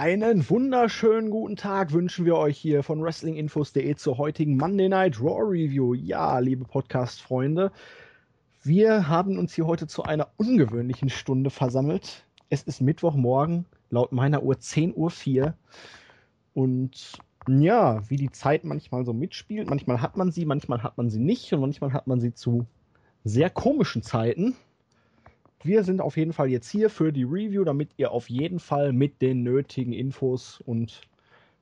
Einen wunderschönen guten Tag wünschen wir euch hier von WrestlingInfos.de zur heutigen Monday Night Raw Review. Ja, liebe Podcast-Freunde, wir haben uns hier heute zu einer ungewöhnlichen Stunde versammelt. Es ist Mittwochmorgen, laut meiner Uhr 10.04 Uhr. Und ja, wie die Zeit manchmal so mitspielt, manchmal hat man sie, manchmal hat man sie nicht und manchmal hat man sie zu sehr komischen Zeiten wir sind auf jeden Fall jetzt hier für die Review, damit ihr auf jeden Fall mit den nötigen Infos und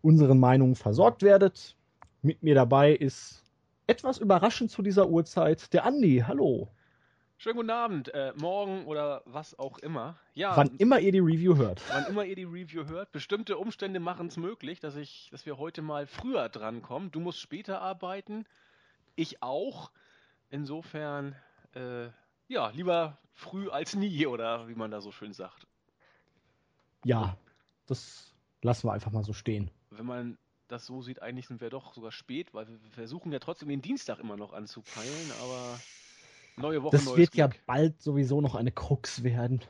unseren Meinungen versorgt werdet. Mit mir dabei ist etwas überraschend zu dieser Uhrzeit der Andi. Hallo. Schönen guten Abend, äh, morgen oder was auch immer. Ja, wann immer ihr die Review hört. Wann immer ihr die Review hört. Bestimmte Umstände machen es möglich, dass ich, dass wir heute mal früher drankommen. Du musst später arbeiten, ich auch. Insofern äh, ja, lieber früh als nie, oder wie man da so schön sagt. Ja, das lassen wir einfach mal so stehen. Wenn man das so sieht, eigentlich sind wir doch sogar spät, weil wir versuchen ja trotzdem den Dienstag immer noch anzupeilen, aber neue Woche, Das wird Glück. ja bald sowieso noch eine Krux werden.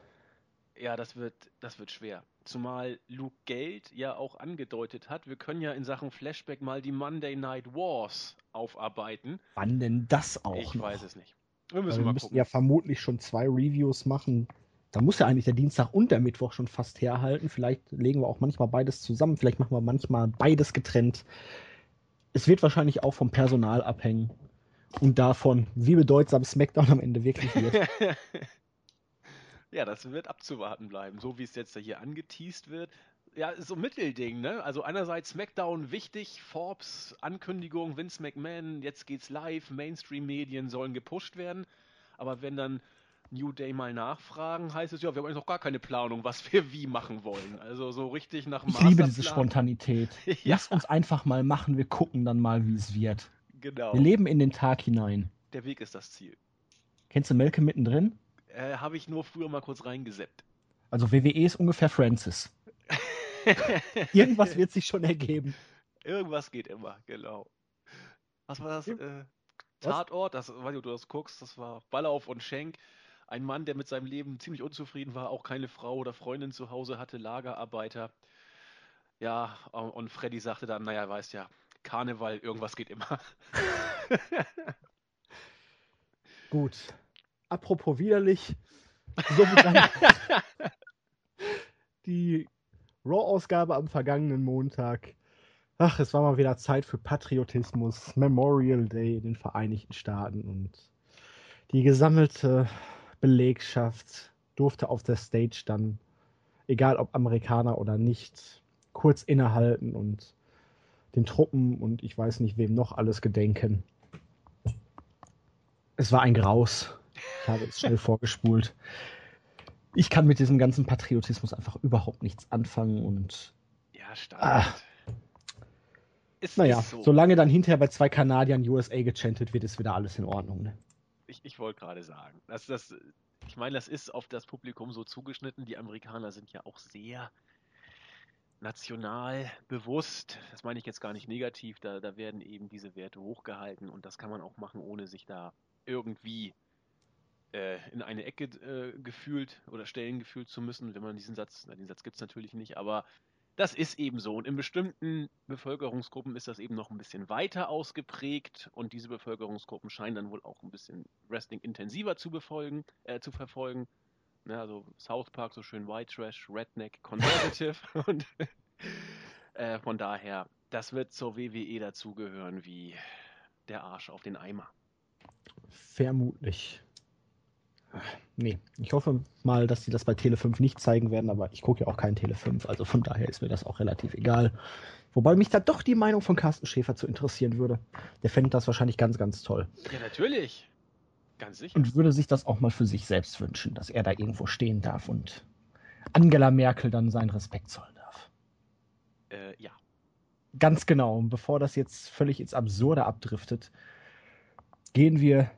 Ja, das wird, das wird schwer. Zumal Luke Geld ja auch angedeutet hat, wir können ja in Sachen Flashback mal die Monday Night Wars aufarbeiten. Wann denn das auch? Ich noch? weiß es nicht. Wir müssen, wir müssen ja vermutlich schon zwei Reviews machen. Da muss ja eigentlich der Dienstag und der Mittwoch schon fast herhalten. Vielleicht legen wir auch manchmal beides zusammen. Vielleicht machen wir manchmal beides getrennt. Es wird wahrscheinlich auch vom Personal abhängen. Und davon, wie bedeutsam SmackDown am Ende wirklich wird. ja, das wird abzuwarten bleiben. So wie es jetzt hier angeteased wird, ja, so ein Mittelding, ne? Also einerseits SmackDown wichtig, Forbes Ankündigung, Vince McMahon, jetzt geht's live, Mainstream-Medien sollen gepusht werden. Aber wenn dann New Day mal nachfragen, heißt es ja, wir haben eigentlich noch gar keine Planung, was wir wie machen wollen. Also so richtig nach Ich liebe diese Spontanität. ja. Lass uns einfach mal machen, wir gucken dann mal, wie es wird. Genau. Wir leben in den Tag hinein. Der Weg ist das Ziel. Kennst du Melke mittendrin? Äh, Habe ich nur früher mal kurz reingeseppt. Also WWE ist ungefähr Francis. Irgendwas wird sich schon ergeben. Irgendwas geht immer, genau. Was war das? Äh, Tatort, das weiß ich, ob du das guckst, das war Ballauf und Schenk. Ein Mann, der mit seinem Leben ziemlich unzufrieden war, auch keine Frau oder Freundin zu Hause hatte, Lagerarbeiter. Ja, und Freddy sagte dann, naja, weißt ja, Karneval, irgendwas geht immer. Gut. Apropos widerlich, so dann die Raw-Ausgabe am vergangenen Montag. Ach, es war mal wieder Zeit für Patriotismus, Memorial Day in den Vereinigten Staaten und die gesammelte Belegschaft durfte auf der Stage dann, egal ob Amerikaner oder nicht, kurz innehalten und den Truppen und ich weiß nicht wem noch alles gedenken. Es war ein Graus. Ich habe es schnell vorgespult ich kann mit diesem ganzen Patriotismus einfach überhaupt nichts anfangen und. Ja, stark. Ah, ist, naja, so. solange dann hinterher bei zwei Kanadiern USA gechantet wird, ist wieder alles in Ordnung. Ne? Ich, ich wollte gerade sagen, dass das, ich meine, das ist auf das Publikum so zugeschnitten. Die Amerikaner sind ja auch sehr national bewusst. Das meine ich jetzt gar nicht negativ. Da, da werden eben diese Werte hochgehalten und das kann man auch machen, ohne sich da irgendwie in eine Ecke äh, gefühlt oder Stellen gefühlt zu müssen, wenn man diesen Satz, na, den Satz gibt es natürlich nicht, aber das ist eben so. Und in bestimmten Bevölkerungsgruppen ist das eben noch ein bisschen weiter ausgeprägt und diese Bevölkerungsgruppen scheinen dann wohl auch ein bisschen Wrestling intensiver zu befolgen, äh, zu verfolgen. Ja, also South Park so schön White Trash, Redneck, Conservative und äh, von daher, das wird zur WWE dazugehören wie der Arsch auf den Eimer. Vermutlich. Nee, ich hoffe mal, dass sie das bei Tele 5 nicht zeigen werden, aber ich gucke ja auch kein Tele 5, also von daher ist mir das auch relativ egal. Wobei mich da doch die Meinung von Carsten Schäfer zu interessieren würde. Der fände das wahrscheinlich ganz, ganz toll. Ja, natürlich. Ganz sicher. Und würde sich das auch mal für sich selbst wünschen, dass er da irgendwo stehen darf und Angela Merkel dann seinen Respekt zollen darf. Äh, ja. Ganz genau. Und bevor das jetzt völlig ins Absurde abdriftet, gehen wir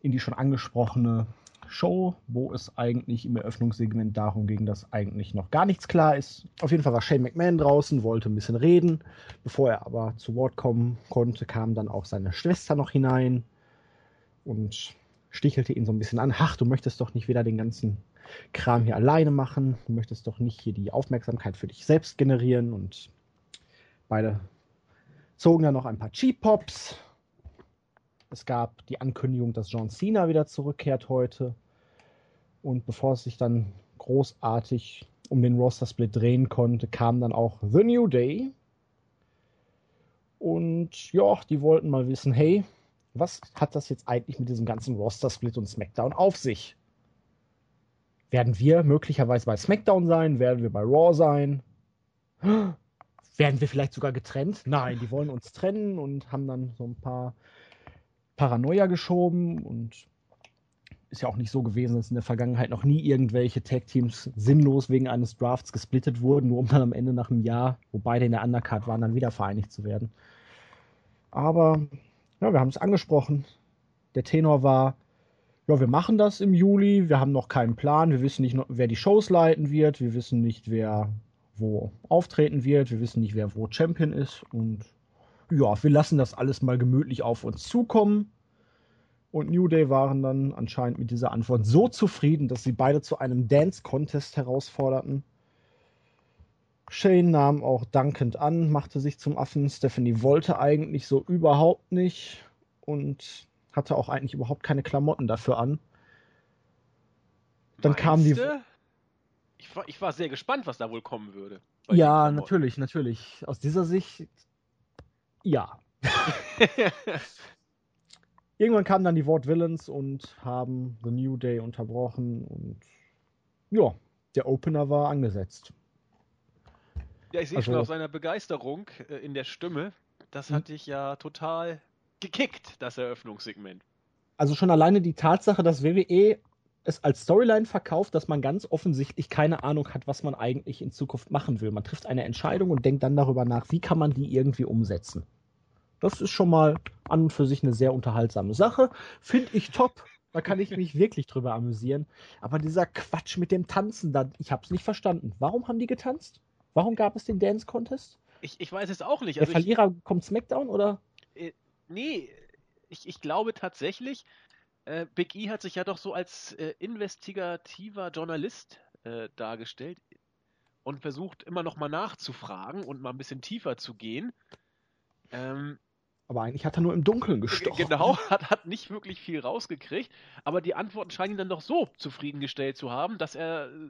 in die schon angesprochene Show, wo es eigentlich im Eröffnungssegment darum ging, dass eigentlich noch gar nichts klar ist. Auf jeden Fall war Shane McMahon draußen, wollte ein bisschen reden. Bevor er aber zu Wort kommen konnte, kam dann auch seine Schwester noch hinein und stichelte ihn so ein bisschen an. Ach, du möchtest doch nicht wieder den ganzen Kram hier alleine machen. Du möchtest doch nicht hier die Aufmerksamkeit für dich selbst generieren. Und beide zogen dann noch ein paar Cheap Pops. Es gab die Ankündigung, dass John Cena wieder zurückkehrt heute. Und bevor es sich dann großartig um den Roster-Split drehen konnte, kam dann auch The New Day. Und ja, die wollten mal wissen, hey, was hat das jetzt eigentlich mit diesem ganzen Roster-Split und SmackDown auf sich? Werden wir möglicherweise bei SmackDown sein? Werden wir bei Raw sein? Werden wir vielleicht sogar getrennt? Nein, die wollen uns trennen und haben dann so ein paar Paranoia geschoben und ist ja auch nicht so gewesen, dass in der Vergangenheit noch nie irgendwelche Tag-Teams sinnlos wegen eines Drafts gesplittet wurden, nur um dann am Ende nach einem Jahr, wo beide in der Undercard waren, dann wieder vereinigt zu werden. Aber ja, wir haben es angesprochen. Der Tenor war, ja, wir machen das im Juli, wir haben noch keinen Plan, wir wissen nicht, wer die Shows leiten wird, wir wissen nicht, wer wo auftreten wird, wir wissen nicht, wer wo Champion ist und ja, wir lassen das alles mal gemütlich auf uns zukommen und New Day waren dann anscheinend mit dieser Antwort so zufrieden, dass sie beide zu einem Dance-Contest herausforderten. Shane nahm auch dankend an, machte sich zum Affen. Stephanie wollte eigentlich so überhaupt nicht und hatte auch eigentlich überhaupt keine Klamotten dafür an. Dann kam die. Ich war, ich war sehr gespannt, was da wohl kommen würde. Ja, natürlich, natürlich. Aus dieser Sicht, ja. Irgendwann kamen dann die Wort Villains und haben The New Day unterbrochen und ja, der Opener war angesetzt. Ja, ich sehe also, schon auf seiner Begeisterung äh, in der Stimme. Das hm. hat dich ja total gekickt, das Eröffnungssegment. Also schon alleine die Tatsache, dass WWE es als Storyline verkauft, dass man ganz offensichtlich keine Ahnung hat, was man eigentlich in Zukunft machen will. Man trifft eine Entscheidung und denkt dann darüber nach, wie kann man die irgendwie umsetzen. Das ist schon mal an und für sich eine sehr unterhaltsame Sache. Finde ich top. Da kann ich mich wirklich drüber amüsieren. Aber dieser Quatsch mit dem Tanzen, da, ich habe es nicht verstanden. Warum haben die getanzt? Warum gab es den Dance Contest? Ich, ich weiß es auch nicht. Der also Verlierer ich, kommt SmackDown oder? Äh, nee, ich, ich glaube tatsächlich, äh, Big E hat sich ja doch so als äh, investigativer Journalist äh, dargestellt und versucht immer noch mal nachzufragen und mal ein bisschen tiefer zu gehen. Ähm, aber eigentlich hat er nur im Dunkeln gestochen. Genau, hat, hat nicht wirklich viel rausgekriegt. Aber die Antworten scheinen ihn dann doch so zufriedengestellt zu haben, dass er äh,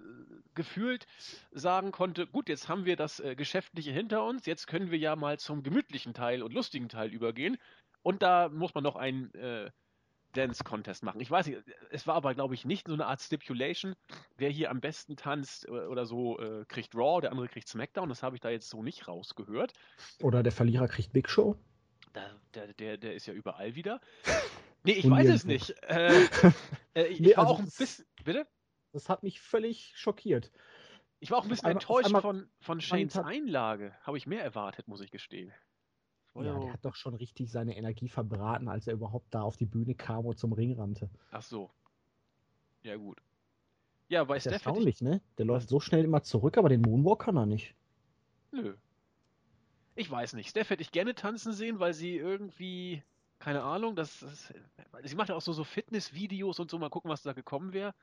gefühlt sagen konnte, gut, jetzt haben wir das äh, Geschäftliche hinter uns, jetzt können wir ja mal zum gemütlichen Teil und lustigen Teil übergehen. Und da muss man noch einen äh, Dance-Contest machen. Ich weiß nicht, es war aber, glaube ich, nicht so eine Art Stipulation, wer hier am besten tanzt äh, oder so, äh, kriegt Raw, der andere kriegt SmackDown. Das habe ich da jetzt so nicht rausgehört. Oder der Verlierer kriegt Big Show. Da, der, der, der ist ja überall wieder. Nee, ich weiß es nicht. Äh, äh, ich, nee, war also auch ein bisschen. Bitte? Das hat mich völlig schockiert. Ich war auch ein bisschen einmal, enttäuscht von, von Shanes Einlage. Habe ich mehr erwartet, muss ich gestehen. Ja, der hat doch schon richtig seine Energie verbraten, als er überhaupt da auf die Bühne kam und zum Ring rannte. Ach so. Ja, gut. Ja, bei ist Steph erstaunlich, ich... ne? Der läuft so schnell immer zurück, aber den Moonwalk kann er nicht. Nö. Ich weiß nicht. Steph hätte ich gerne tanzen sehen, weil sie irgendwie, keine Ahnung, das, das sie macht ja auch so, so Fitnessvideos und so, mal gucken, was da gekommen wäre.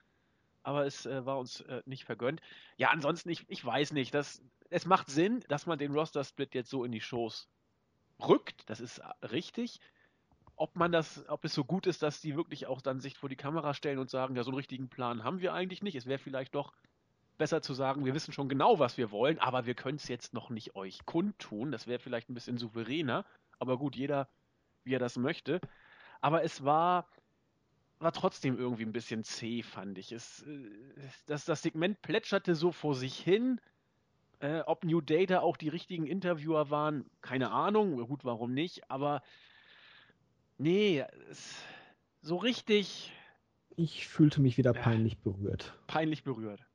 Aber es äh, war uns äh, nicht vergönnt. Ja, ansonsten, ich, ich weiß nicht. Das, es macht Sinn, dass man den Roster-Split jetzt so in die Shows rückt. Das ist äh, richtig. Ob man das, ob es so gut ist, dass die wirklich auch dann sich vor die Kamera stellen und sagen, ja, so einen richtigen Plan haben wir eigentlich nicht. Es wäre vielleicht doch besser zu sagen, wir wissen schon genau, was wir wollen, aber wir können es jetzt noch nicht euch kundtun. Das wäre vielleicht ein bisschen souveräner, aber gut, jeder, wie er das möchte. Aber es war, war trotzdem irgendwie ein bisschen zäh, fand ich. Es, äh, das, das Segment plätscherte so vor sich hin. Äh, ob New Data auch die richtigen Interviewer waren, keine Ahnung. Gut, warum nicht? Aber nee, es, so richtig. Ich fühlte mich wieder peinlich berührt. Peinlich berührt.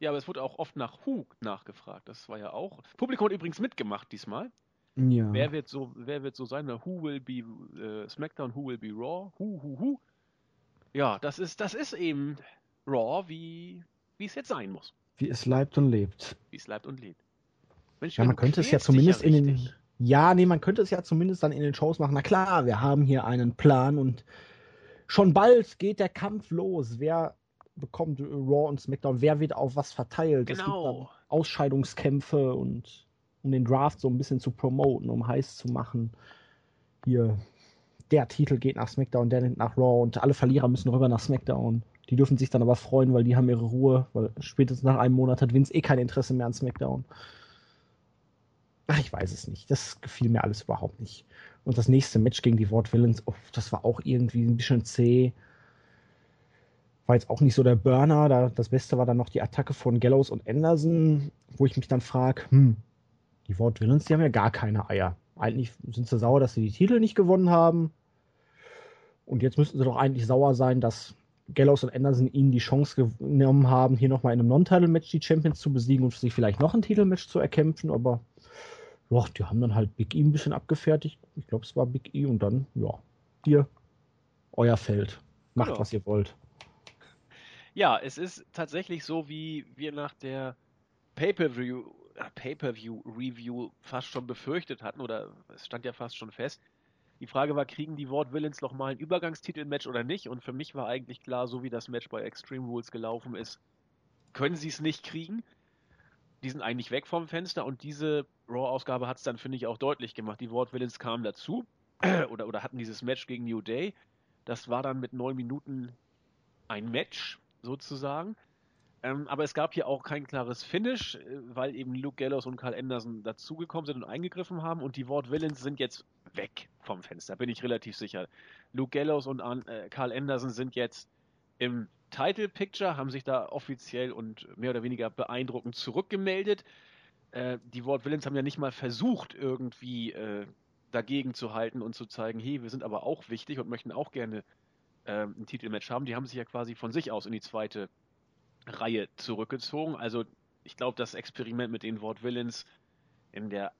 Ja, aber es wurde auch oft nach Who nachgefragt. Das war ja auch. Publikum hat übrigens mitgemacht diesmal. Ja. Wer wird so, wer wird so sein? Who will be äh, SmackDown, who will be Raw? Who, who, who? Ja, das ist, das ist eben Raw, wie, wie es jetzt sein muss. Wie es leibt und lebt. Wie es leibt und lebt. Mensch, ja, man könnte es ja zumindest ja in den. Ja, nee, man könnte es ja zumindest dann in den Shows machen. Na klar, wir haben hier einen Plan und schon bald geht der Kampf los. Wer bekommt Raw und SmackDown, wer wird auf was verteilt. Genau. Ausscheidungskämpfe und um den Draft so ein bisschen zu promoten, um heiß zu machen. Hier, der Titel geht nach SmackDown, der nach Raw und alle Verlierer müssen rüber nach SmackDown. Die dürfen sich dann aber freuen, weil die haben ihre Ruhe, weil spätestens nach einem Monat hat Vince eh kein Interesse mehr an SmackDown. Ach, ich weiß es nicht. Das gefiel mir alles überhaupt nicht. Und das nächste Match gegen die Ward Villains, oh, das war auch irgendwie ein bisschen zäh. War jetzt auch nicht so der Burner. Da, das Beste war dann noch die Attacke von Gallows und Anderson, wo ich mich dann frage, hm, die Ward Villains, die haben ja gar keine Eier. Eigentlich sind sie sauer, dass sie die Titel nicht gewonnen haben. Und jetzt müssten sie doch eigentlich sauer sein, dass Gallows und Anderson ihnen die Chance genommen haben, hier nochmal in einem Non-Title-Match die Champions zu besiegen und sich vielleicht noch ein Titelmatch zu erkämpfen. Aber ja, die haben dann halt Big E ein bisschen abgefertigt. Ich glaube, es war Big E und dann, ja, hier, euer Feld. Macht, ja. was ihr wollt. Ja, es ist tatsächlich so, wie wir nach der Pay-Per-View äh, Pay-Per-View-Review fast schon befürchtet hatten, oder es stand ja fast schon fest. Die Frage war, kriegen die Ward Villains noch mal ein Übergangstitel-Match oder nicht? Und für mich war eigentlich klar, so wie das Match bei Extreme Rules gelaufen ist, können sie es nicht kriegen. Die sind eigentlich weg vom Fenster und diese Raw-Ausgabe hat es dann, finde ich, auch deutlich gemacht. Die Ward Villains kamen dazu oder, oder hatten dieses Match gegen New Day. Das war dann mit neun Minuten ein Match sozusagen. Ähm, aber es gab hier auch kein klares Finish, äh, weil eben Luke Gallows und Carl Anderson dazugekommen sind und eingegriffen haben und die Ward Villains sind jetzt weg vom Fenster, bin ich relativ sicher. Luke Gallows und äh, Carl Anderson sind jetzt im Title Picture, haben sich da offiziell und mehr oder weniger beeindruckend zurückgemeldet. Äh, die Ward Villains haben ja nicht mal versucht, irgendwie äh, dagegen zu halten und zu zeigen, hey, wir sind aber auch wichtig und möchten auch gerne äh, ein Titelmatch haben. Die haben sich ja quasi von sich aus in die zweite Reihe zurückgezogen. Also ich glaube, das Experiment mit den Wort Villains in der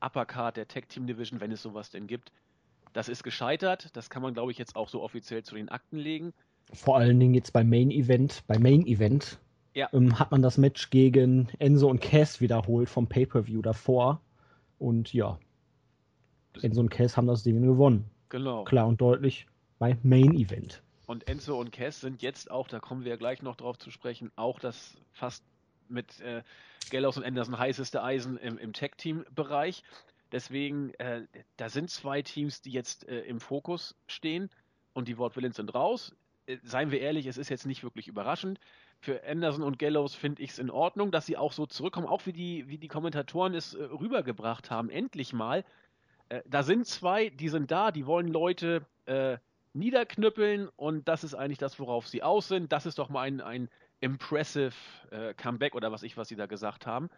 Uppercard der Tag Team Division, wenn es sowas denn gibt, das ist gescheitert. Das kann man, glaube ich, jetzt auch so offiziell zu den Akten legen. Vor allen Dingen jetzt beim Main Event, beim Main Event ja. ähm, hat man das Match gegen Enzo und Cass wiederholt vom Pay-Per-View davor. Und ja, Enzo und Cass haben das Ding gewonnen. Genau. Klar und deutlich bei Main Event. Und Enzo und Cass sind jetzt auch, da kommen wir ja gleich noch drauf zu sprechen, auch das fast mit äh, Gallows und Anderson heißeste Eisen im, im Tag-Team-Bereich. Deswegen, äh, da sind zwei Teams, die jetzt äh, im Fokus stehen und die Wort Villains sind raus. Äh, seien wir ehrlich, es ist jetzt nicht wirklich überraschend. Für Anderson und Gallows finde ich es in Ordnung, dass sie auch so zurückkommen, auch wie die, wie die Kommentatoren es äh, rübergebracht haben. Endlich mal. Äh, da sind zwei, die sind da, die wollen Leute niederknüppeln und das ist eigentlich das, worauf sie aus sind. Das ist doch mal ein, ein impressive äh, Comeback oder was ich, was sie da gesagt haben.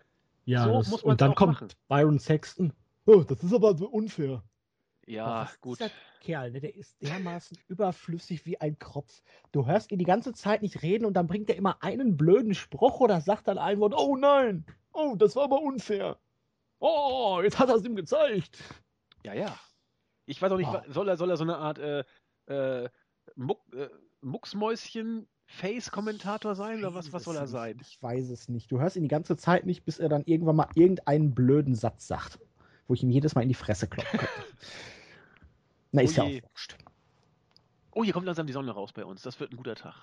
Ja, so das, und dann kommt machen. Byron Sexton. Oh, das ist aber so unfair. Ja, Was gut. Dieser Kerl, ne? der ist dermaßen überflüssig wie ein Kropf. Du hörst ihn die ganze Zeit nicht reden und dann bringt er immer einen blöden Spruch oder sagt dann ein Wort, oh nein, oh, das war aber unfair. Oh, jetzt hat er es ihm gezeigt. Ja, ja. Ich weiß auch nicht, oh. soll, er, soll er so eine Art äh, äh, Muck, äh, Mucksmäuschen-Face-Kommentator sein oder was, was soll er nicht. sein? Ich weiß es nicht. Du hörst ihn die ganze Zeit nicht, bis er dann irgendwann mal irgendeinen blöden Satz sagt, wo ich ihm jedes Mal in die Fresse kloppen könnte. Na, ist oh ja auch wurscht. Oh, hier kommt langsam die Sonne raus bei uns. Das wird ein guter Tag.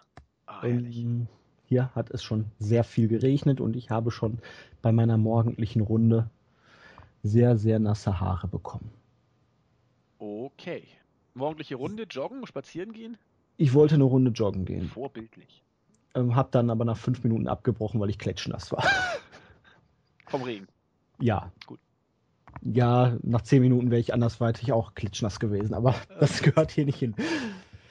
Ah, ähm, hier hat es schon sehr viel geregnet und ich habe schon bei meiner morgendlichen Runde sehr, sehr nasse Haare bekommen. Okay. Morgendliche Runde, joggen, spazieren gehen? Ich wollte eine Runde joggen gehen. Vorbildlich. Ähm, hab dann aber nach fünf Minuten abgebrochen, weil ich klatschnass war. Vom Regen? Ja. Gut. Ja, nach zehn Minuten wäre ich andersweitig auch klitschnass gewesen, aber das gehört hier nicht hin.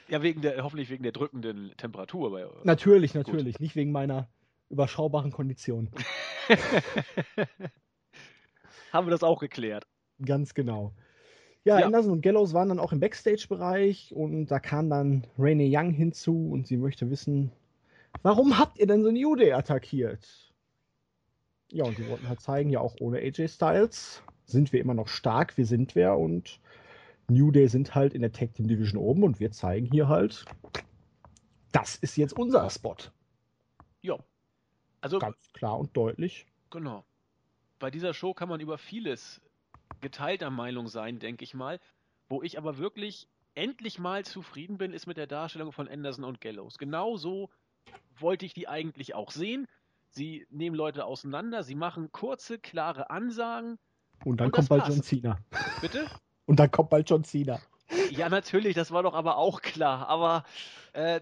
Ja, wegen der, hoffentlich wegen der drückenden Temperatur. Bei, natürlich, natürlich. Gut. Nicht wegen meiner überschaubaren Kondition. Haben wir das auch geklärt. Ganz genau. Ja, ja, Anderson und Gallows waren dann auch im Backstage-Bereich und da kam dann Rainy Young hinzu und sie möchte wissen, warum habt ihr denn so New Day attackiert? Ja, und die wollten halt zeigen, ja auch ohne AJ Styles sind wir immer noch stark, wir sind wer und New Day sind halt in der Tag Team Division oben und wir zeigen hier halt, das ist jetzt unser Spot. Ja. Also ganz klar und deutlich. Genau. Bei dieser Show kann man über vieles geteilter Meinung sein, denke ich mal. Wo ich aber wirklich endlich mal zufrieden bin, ist mit der Darstellung von Anderson und Gallows. Genau so wollte ich die eigentlich auch sehen. Sie nehmen Leute auseinander, sie machen kurze, klare Ansagen. Und dann und kommt bald John Cena. Bitte? Und dann kommt bald John Cena. Ja, natürlich, das war doch aber auch klar. Aber äh,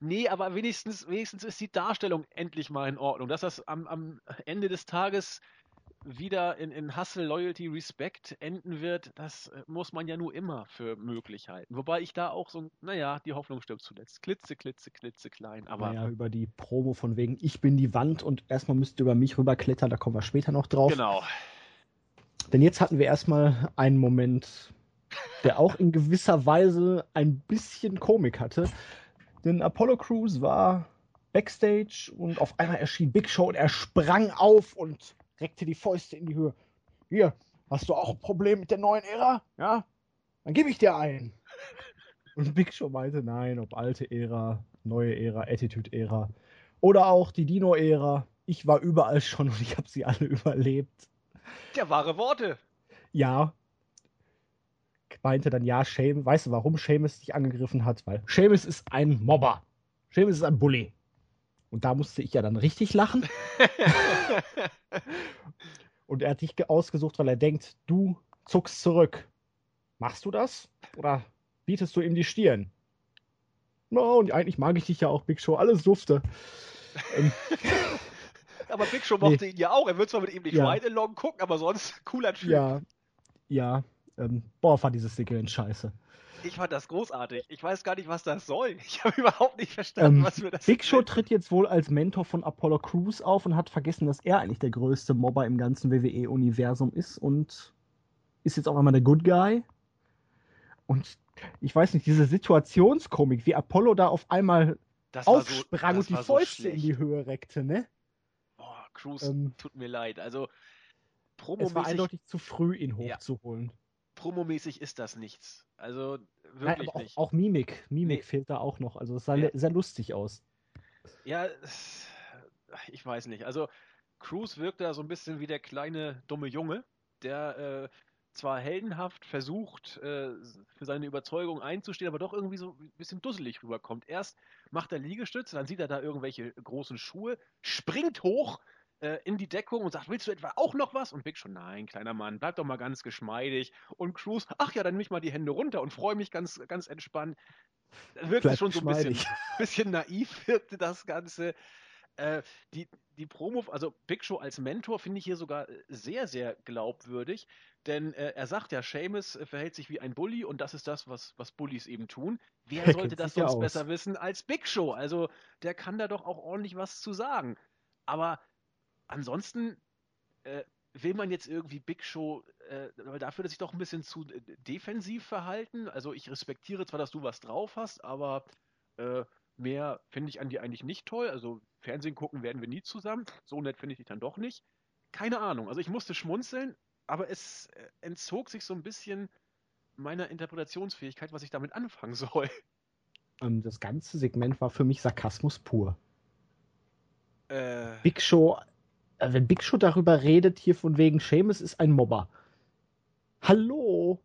nee, aber wenigstens, wenigstens ist die Darstellung endlich mal in Ordnung. Dass das am, am Ende des Tages wieder in, in Hustle, Loyalty, Respect enden wird, das äh, muss man ja nur immer für möglich halten. Wobei ich da auch so, naja, die Hoffnung stirbt zuletzt. Klitze, klitze, klitze klein. Aber naja, über die Promo von wegen, ich bin die Wand und erstmal müsst ihr über mich rüberklettern, da kommen wir später noch drauf. Genau. Denn jetzt hatten wir erstmal einen Moment, der auch in gewisser Weise ein bisschen Komik hatte. Denn Apollo Crews war Backstage und auf einmal erschien Big Show und er sprang auf und reckte die Fäuste in die Höhe. Hier, hast du auch ein Problem mit der neuen Ära? Ja? Dann gebe ich dir einen. Und Big Show meinte, nein, ob alte Ära, neue Ära, Attitude-Ära oder auch die Dino-Ära. Ich war überall schon und ich habe sie alle überlebt. Ja, wahre Worte. Ja. Meinte dann, ja, Shame, weißt du, warum Seamus dich angegriffen hat? Weil Seamus ist ein Mobber. Seamus ist ein Bully. Und da musste ich ja dann richtig lachen. und er hat dich ausgesucht, weil er denkt, du zuckst zurück. Machst du das? Oder bietest du ihm die Stirn? No, und eigentlich mag ich dich ja auch, Big Show. Alles dufte. Ähm, aber Big Show mochte nee. ihn ja auch. Er wird zwar mit ihm nicht ja. Ride Along gucken, aber sonst cooler Typ. Ja, ja. Ähm, boah, war dieses Segment scheiße. Ich fand das großartig. Ich weiß gar nicht, was das soll. Ich habe überhaupt nicht verstanden, ähm, was wir das Big Show tritt jetzt wohl als Mentor von Apollo Crews auf und hat vergessen, dass er eigentlich der größte Mobber im ganzen WWE-Universum ist und ist jetzt auch einmal der Good Guy. Und ich weiß nicht, diese Situationskomik, wie Apollo da auf einmal aufsprang so, und die Fäuste so in die Höhe reckte, ne? Boah, Cruz, ähm, tut mir leid. Also, promomäßig. Es war eindeutig zu früh, ihn hochzuholen. Ja. Promomäßig ist das nichts. Also wirklich Nein, auch, nicht. Auch Mimik. Mimik nee. fehlt da auch noch. Also es sah ja. sehr lustig aus. Ja, ich weiß nicht. Also Cruz wirkt da so ein bisschen wie der kleine dumme Junge, der äh, zwar heldenhaft versucht, äh, für seine Überzeugung einzustehen, aber doch irgendwie so ein bisschen dusselig rüberkommt. Erst macht er Liegestütze, dann sieht er da irgendwelche großen Schuhe, springt hoch, äh, in die Deckung und sagt, willst du etwa auch noch was? Und Big schon, nein, kleiner Mann, bleib doch mal ganz geschmeidig. Und Cruz, ach ja, dann nehme ich mal die Hände runter und freue mich ganz, ganz entspannt. Wirkte schon so ein bisschen, bisschen naiv, wirkte das Ganze. Äh, die, die Promo, also Big Show als Mentor finde ich hier sogar sehr, sehr glaubwürdig, denn äh, er sagt ja, Seamus äh, verhält sich wie ein Bully und das ist das, was, was Bullies eben tun. Wer sollte das sonst besser wissen als Big Show? Also der kann da doch auch ordentlich was zu sagen. Aber ansonsten äh, will man jetzt irgendwie Big Show, äh, dafür, dass ich doch ein bisschen zu äh, defensiv verhalten. Also ich respektiere zwar, dass du was drauf hast, aber äh, mehr finde ich an dir eigentlich nicht toll. Also Fernsehen gucken werden wir nie zusammen. So nett finde ich dich dann doch nicht. Keine Ahnung. Also ich musste schmunzeln, aber es äh, entzog sich so ein bisschen meiner Interpretationsfähigkeit, was ich damit anfangen soll. Ähm, das ganze Segment war für mich Sarkasmus pur. Äh, Big Show wenn Big Show darüber redet, hier von wegen Seamus ist ein Mobber. Hallo?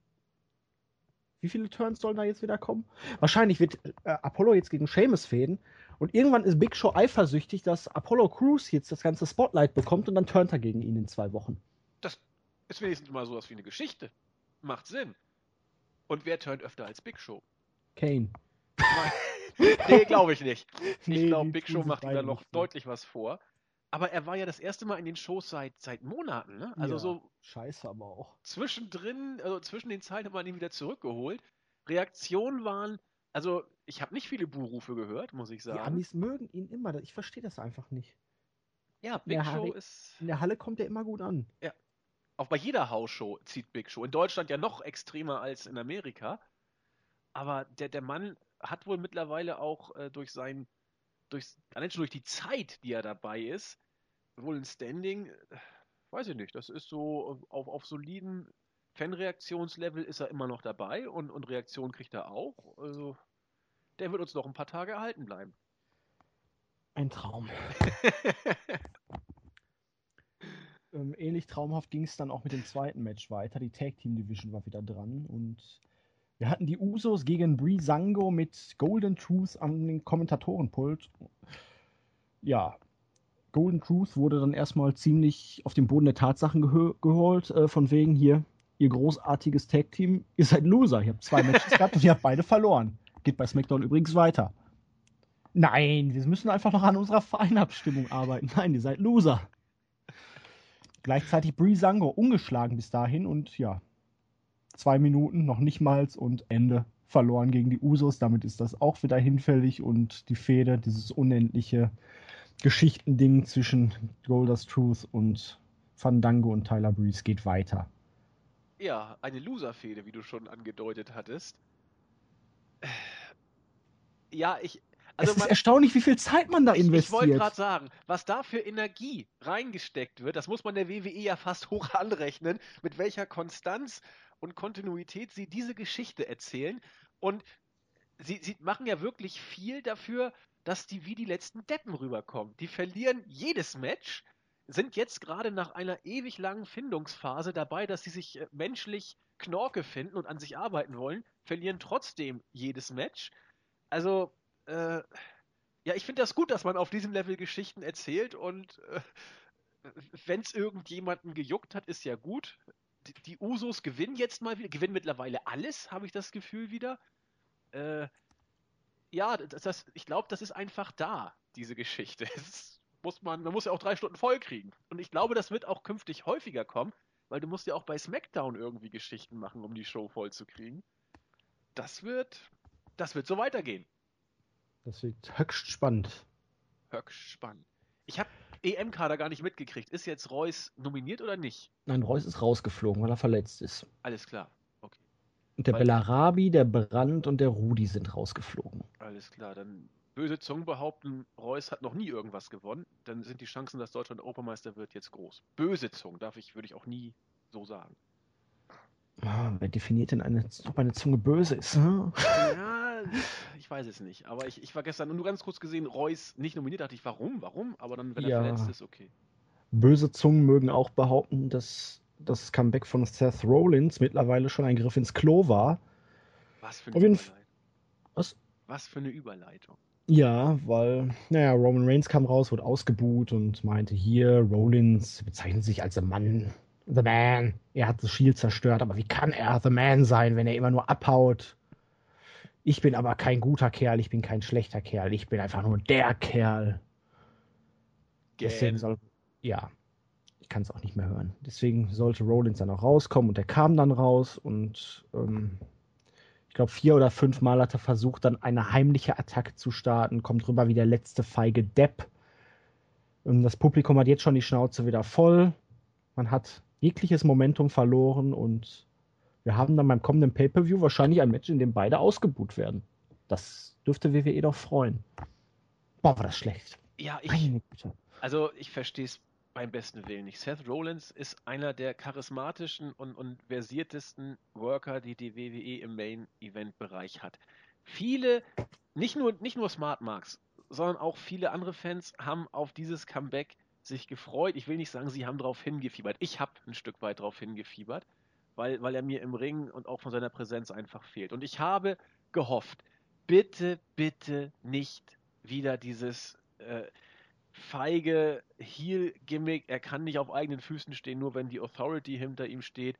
Wie viele Turns sollen da jetzt wieder kommen? Wahrscheinlich wird äh, Apollo jetzt gegen Seamus fäden und irgendwann ist Big Show eifersüchtig, dass Apollo Crews jetzt das ganze Spotlight bekommt und dann turnt er gegen ihn in zwei Wochen. Das ist wenigstens mal sowas wie eine Geschichte. Macht Sinn. Und wer turnt öfter als Big Show? Kane. nee, glaube ich nicht. Ich nee, glaube, Big Show macht ihm da noch deutlich was vor. Aber er war ja das erste Mal in den Shows seit, seit Monaten, ne? Also ja, so. Scheiße, aber auch. Zwischendrin, also zwischen den Zeiten hat man ihn wieder zurückgeholt. Reaktionen waren, also ich habe nicht viele Buhrufe gehört, muss ich sagen. Die Amis mögen ihn immer, ich verstehe das einfach nicht. Ja, Big Show Halle, ist. In der Halle kommt er immer gut an. Ja. Auch bei jeder Hausshow zieht Big Show. In Deutschland ja noch extremer als in Amerika. Aber der, der Mann hat wohl mittlerweile auch äh, durch sein durch, allein schon durch die Zeit, die er dabei ist, wohl ein Standing, weiß ich nicht, das ist so auf, auf soliden Fanreaktionslevel ist er immer noch dabei und, und Reaktion kriegt er auch. Also der wird uns noch ein paar Tage erhalten bleiben. Ein Traum. ähm, ähnlich traumhaft ging es dann auch mit dem zweiten Match weiter. Die Tag Team Division war wieder dran und Wir hatten die Usos gegen Breezango mit Golden Truth an den Kommentatorenpult. Ja, Golden Truth wurde dann erstmal ziemlich auf den Boden der Tatsachen geh geholt, äh, von wegen hier, ihr großartiges Tag-Team, ihr seid Loser. Ihr habt zwei Matches gehabt und ihr habt beide verloren. Geht bei SmackDown übrigens weiter. Nein, wir müssen einfach noch an unserer Feinabstimmung arbeiten. Nein, ihr seid Loser. Gleichzeitig Breezango ungeschlagen bis dahin und ja, zwei Minuten, noch nicht mal und Ende verloren gegen die Usos. Damit ist das auch wieder hinfällig und die Fehde, dieses unendliche Geschichtending zwischen Golders Truth und Fandango und Tyler Breeze geht weiter. Ja, eine Loser-Fehde, wie du schon angedeutet hattest. Ja, ich. Also es ist man, erstaunlich, wie viel Zeit man da investiert. Ich wollte gerade sagen, was da für Energie reingesteckt wird, das muss man der WWE ja fast hoch anrechnen, mit welcher Konstanz und Kontinuität sie diese Geschichte erzählen. Und sie, sie machen ja wirklich viel dafür, dass die wie die letzten Deppen rüberkommen. Die verlieren jedes Match, sind jetzt gerade nach einer ewig langen Findungsphase dabei, dass sie sich äh, menschlich Knorke finden und an sich arbeiten wollen, verlieren trotzdem jedes Match. Also, äh, ja, ich finde das gut, dass man auf diesem Level Geschichten erzählt und äh, wenn es irgendjemanden gejuckt hat, ist ja gut die, die Usos gewinnen jetzt mal wieder, gewinnen mittlerweile alles, habe ich das Gefühl wieder. Äh, ja, das, das, ich glaube, das ist einfach da, diese Geschichte. Das muss man, man muss ja auch drei Stunden voll kriegen. Und ich glaube, das wird auch künftig häufiger kommen, weil du musst ja auch bei SmackDown irgendwie Geschichten machen, um die Show voll zu kriegen. Das wird, das wird so weitergehen. Das wird höchst spannend. Höchst spannend. Ich habe EM-Kader gar nicht mitgekriegt. Ist jetzt Reus nominiert oder nicht? Nein, Reus ist rausgeflogen, weil er verletzt ist. Alles klar. Okay. Und der weil Bellarabi, der Brand und der Rudi sind rausgeflogen. Alles klar, dann böse Zungen behaupten, Reus hat noch nie irgendwas gewonnen. Dann sind die Chancen, dass Deutschland Europameister wird, jetzt groß. Böse Zungen, darf ich, würde ich auch nie so sagen. Ah, wer definiert denn, eine, ob eine Zunge böse ist? Hm? Ja, ich weiß es nicht. Aber ich, ich war gestern nur ganz kurz gesehen, Reus nicht nominiert. dachte ich, warum? Warum? Aber dann, wenn er ja. verletzt ist, okay. Böse Zungen mögen auch behaupten, dass das Comeback von Seth Rollins mittlerweile schon ein Griff ins Klo war. Was für eine Überleitung. Was? Was für eine Überleitung. Ja, weil, naja, Roman Reigns kam raus, wurde ausgebuht und meinte hier, Rollins bezeichnet sich als der Mann The Man. Er hat das Shield zerstört, aber wie kann er The Man sein, wenn er immer nur abhaut? Ich bin aber kein guter Kerl, ich bin kein schlechter Kerl, ich bin einfach nur der Kerl. Deswegen soll. Ja, ich kann es auch nicht mehr hören. Deswegen sollte Rollins dann auch rauskommen und er kam dann raus und ähm, ich glaube, vier oder fünf Mal hat er versucht, dann eine heimliche Attacke zu starten, kommt rüber wie der letzte feige Depp. Ähm, das Publikum hat jetzt schon die Schnauze wieder voll. Man hat jegliches Momentum verloren und wir haben dann beim kommenden Pay-Per-View wahrscheinlich ein Match, in dem beide ausgebuht werden. Das dürfte WWE doch freuen. Boah, war das schlecht. Ja, ich. Also, ich verstehe es beim besten Willen nicht. Seth Rollins ist einer der charismatischen und, und versiertesten Worker, die die WWE im Main-Event-Bereich hat. Viele, nicht nur, nicht nur Smart Marks, sondern auch viele andere Fans haben auf dieses Comeback sich gefreut. Ich will nicht sagen, sie haben darauf hingefiebert. Ich habe ein Stück weit darauf hingefiebert, weil, weil er mir im Ring und auch von seiner Präsenz einfach fehlt. Und ich habe gehofft, bitte, bitte nicht wieder dieses äh, feige Heel-Gimmick. Er kann nicht auf eigenen Füßen stehen, nur wenn die Authority hinter ihm steht.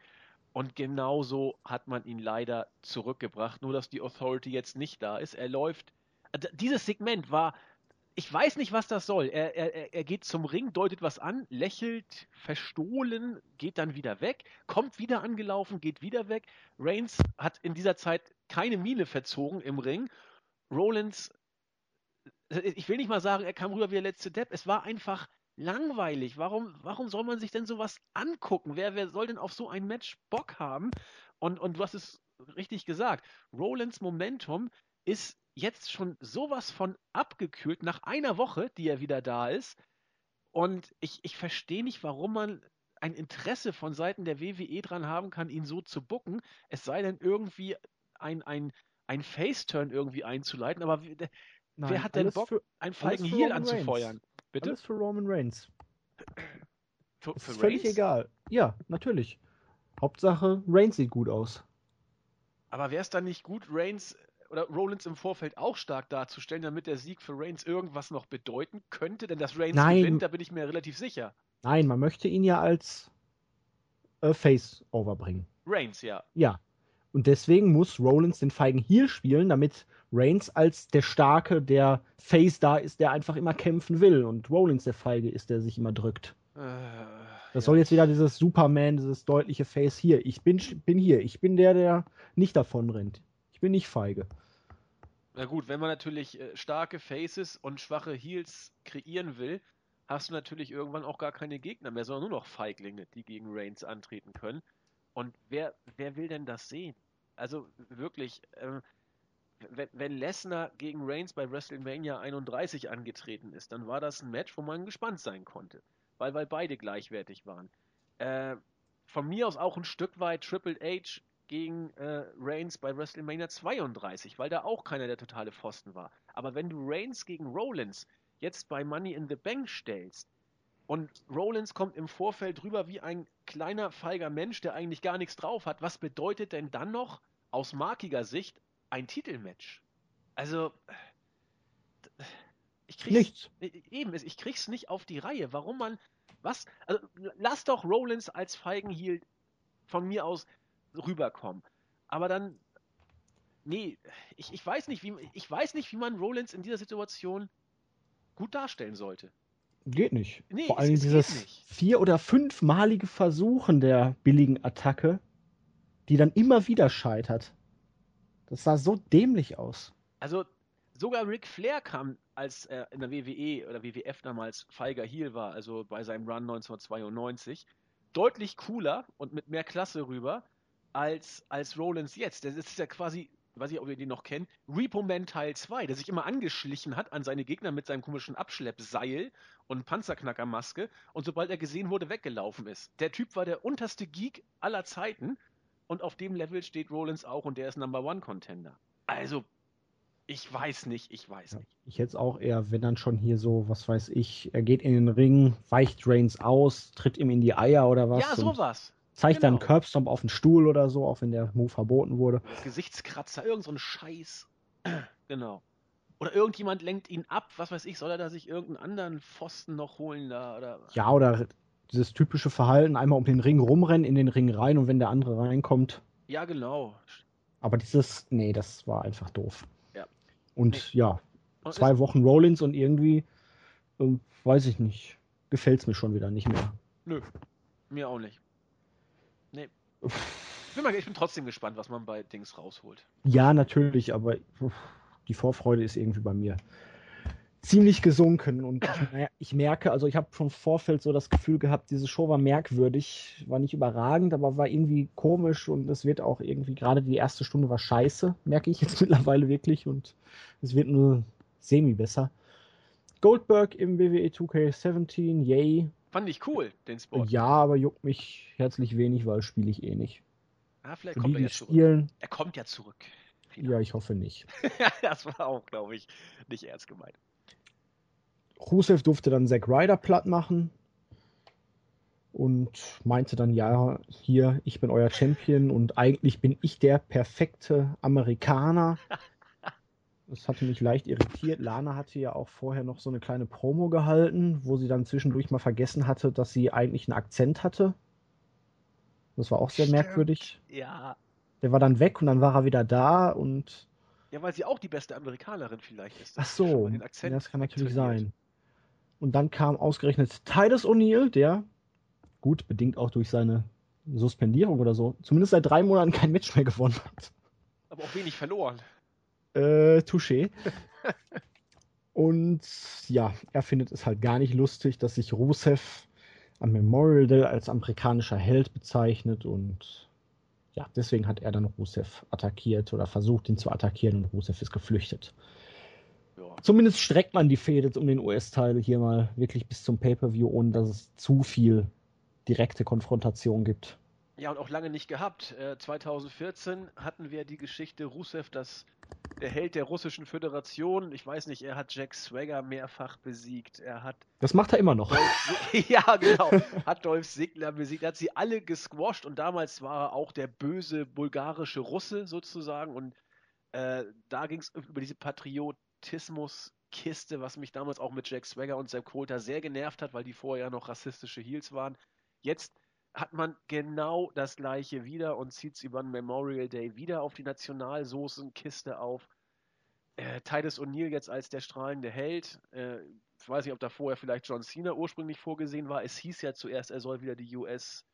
Und genauso hat man ihn leider zurückgebracht, nur dass die Authority jetzt nicht da ist. Er läuft. Dieses Segment war ich weiß nicht, was das soll. Er, er, er geht zum Ring, deutet was an, lächelt verstohlen, geht dann wieder weg, kommt wieder angelaufen, geht wieder weg. Reigns hat in dieser Zeit keine Miene verzogen im Ring. Rollins, ich will nicht mal sagen, er kam rüber wie der letzte Depp. Es war einfach langweilig. Warum, warum soll man sich denn sowas angucken? Wer, wer soll denn auf so ein Match Bock haben? Und, und du hast es richtig gesagt. Rollins Momentum ist jetzt schon sowas von abgekühlt nach einer Woche, die er wieder da ist. Und ich, ich verstehe nicht, warum man ein Interesse von Seiten der WWE dran haben kann, ihn so zu bucken. Es sei denn, irgendwie ein, ein, ein Face-Turn irgendwie einzuleiten. Aber Nein, wer hat denn Bock, für, einen feigen Heel anzufeuern? Reigns. Bitte? Alles für Roman Reigns. Für, für ist völlig egal. Ja, natürlich. Hauptsache, Reigns sieht gut aus. Aber wäre es dann nicht gut, Reigns oder Rollins im Vorfeld auch stark darzustellen, damit der Sieg für Reigns irgendwas noch bedeuten könnte? Denn dass Reigns Nein. gewinnt, da bin ich mir relativ sicher. Nein, man möchte ihn ja als äh, Face overbringen. Reigns, ja. Ja. Und deswegen muss Rollins den feigen Heel spielen, damit Reigns als der Starke, der Face da ist, der einfach immer kämpfen will. Und Rollins der Feige ist, der sich immer drückt. Äh, Das ja. soll jetzt wieder dieses Superman, dieses deutliche Face hier. Ich bin, bin hier. Ich bin der, der nicht davon rennt. Ich bin nicht feige. Na gut, wenn man natürlich äh, starke Faces und schwache Heels kreieren will, hast du natürlich irgendwann auch gar keine Gegner mehr, sondern nur noch Feiglinge, die gegen Reigns antreten können. Und wer, wer will denn das sehen? Also wirklich, ähm, wenn, wenn Lesnar gegen Reigns bei WrestleMania 31 angetreten ist, dann war das ein Match, wo man gespannt sein konnte, weil, weil beide gleichwertig waren. Äh, von mir aus auch ein Stück weit Triple H gegen äh, Reigns bei WrestleMania 32, weil da auch keiner der totale Pfosten war. Aber wenn du Reigns gegen Rollins jetzt bei Money in the Bank stellst und Rollins kommt im Vorfeld rüber wie ein kleiner, feiger Mensch, der eigentlich gar nichts drauf hat, was bedeutet denn dann noch aus markiger Sicht ein Titelmatch? Also, ich krieg's, Nichts. Eben, ich krieg's nicht auf die Reihe. Warum man, was, also lass doch Rollins als Feigenhiel von mir aus rüberkommen. Aber dann, nee, ich, ich weiß nicht, wie, ich weiß nicht, wie man Rollins in dieser Situation gut darstellen sollte. Geht nicht. Nee, Vor allem dieses vier- oder fünfmalige Versuchen der billigen Attacke, die dann immer wieder scheitert. Das sah so dämlich aus. Also sogar Ric Flair kam, als er in der WWE oder WWF damals feiger Heel war, also bei seinem Run 1992, deutlich cooler und mit mehr Klasse rüber als, als Rollins jetzt. Das ist ja quasi, weiß ich, ob ihr den noch kennt, Repo Man Teil 2, der sich immer angeschlichen hat an seine Gegner mit seinem komischen Abschleppseil und Panzerknackermaske und sobald er gesehen wurde, weggelaufen ist. Der Typ war der unterste Geek aller Zeiten und auf dem Level steht Rollins auch und der ist Number One Contender. Also, ich weiß nicht, ich weiß nicht. Ich hätte es auch eher, wenn dann schon hier so, was weiß ich, er geht in den Ring, weicht Reigns aus, tritt ihm in die Eier oder was. ja, sowas. Zeigt dann genau. einen Curbstomp auf den Stuhl oder so, auch wenn der Move verboten wurde. Gesichtskratzer, irgend so ein Scheiß. genau. Oder irgendjemand lenkt ihn ab, was weiß ich, soll er da sich irgendeinen anderen Pfosten noch holen da oder. Ja, oder dieses typische Verhalten, einmal um den Ring rumrennen, in den Ring rein und wenn der andere reinkommt. Ja, genau. Aber dieses, nee, das war einfach doof. Ja. Und ja, Und zwei Wochen Rollins und irgendwie, ähm, weiß ich nicht, gefällt es mir schon wieder nicht mehr. Nö, mir auch nicht. Ich bin, mal, ich bin trotzdem gespannt, was man bei Dings rausholt. Ja, natürlich, aber die Vorfreude ist irgendwie bei mir ziemlich gesunken und ich, mer- ich merke, also ich habe schon im Vorfeld so das Gefühl gehabt, diese Show war merkwürdig, war nicht überragend, aber war irgendwie komisch und es wird auch irgendwie, gerade die erste Stunde war scheiße, merke ich jetzt mittlerweile wirklich und es wird nur semi besser. Goldberg im WWE 2K17, yay. Fand ich cool, den Spot. Ja, aber juckt mich herzlich wenig, weil spiele ich eh nicht. Ah, vielleicht Für kommt die, er ja zurück. spielen, Er kommt ja zurück. ja, ich hoffe nicht. das war auch, glaube ich, nicht ernst gemeint. Rusev durfte dann Zack Ryder platt machen und meinte dann, ja, hier, ich bin euer Champion und eigentlich bin ich der perfekte Amerikaner. Das hatte mich leicht irritiert. Lana hatte ja auch vorher noch so eine kleine Promo gehalten, wo sie dann zwischendurch mal vergessen hatte, dass sie eigentlich einen Akzent hatte. Das war auch sehr Stimmt. merkwürdig. Ja. Der war dann weg und dann war er wieder da und Ja, weil sie auch die beste Amerikanerin vielleicht ist. Ach so, Akzent das kann natürlich sein. Und dann kam ausgerechnet Titus O'Neill, der, gut, bedingt auch durch seine Suspendierung oder so, zumindest seit drei Monaten kein Match mehr gewonnen hat. Aber auch wenig verloren. Äh, touché. Und ja, er findet es halt gar nicht lustig, dass sich Rusev am Memorial Day als amerikanischer Held bezeichnet und ja, deswegen hat er dann Rusev attackiert oder versucht, ihn zu attackieren und Rusev ist geflüchtet. Ja. Zumindest streckt man die Fäde um den US-Teil hier mal wirklich bis zum Pay-Per-View, ohne dass es zu viel direkte Konfrontation gibt. Ja, und auch lange nicht gehabt. Äh, 2014 hatten wir die Geschichte Rusev, das der Held der russischen Föderation. Ich weiß nicht, er hat Jack Swagger mehrfach besiegt. Er hat. Das macht er immer noch. ja, genau. Hat Dolph Ziggler besiegt. Er hat sie alle gesquasht und damals war er auch der böse bulgarische Russe sozusagen. Und äh, da ging es über diese Patriotismus-Kiste, was mich damals auch mit Jack Swagger und Sepp Coulter sehr genervt hat, weil die vorher noch rassistische Heels waren. Jetzt hat man genau das gleiche wieder und zieht es über den Memorial Day wieder auf die Nationalsoßenkiste auf. Äh, Titus O'Neill jetzt als der strahlende Held. Äh, ich weiß nicht, ob da vorher vielleicht John Cena ursprünglich vorgesehen war. Es hieß ja zuerst, er soll wieder die US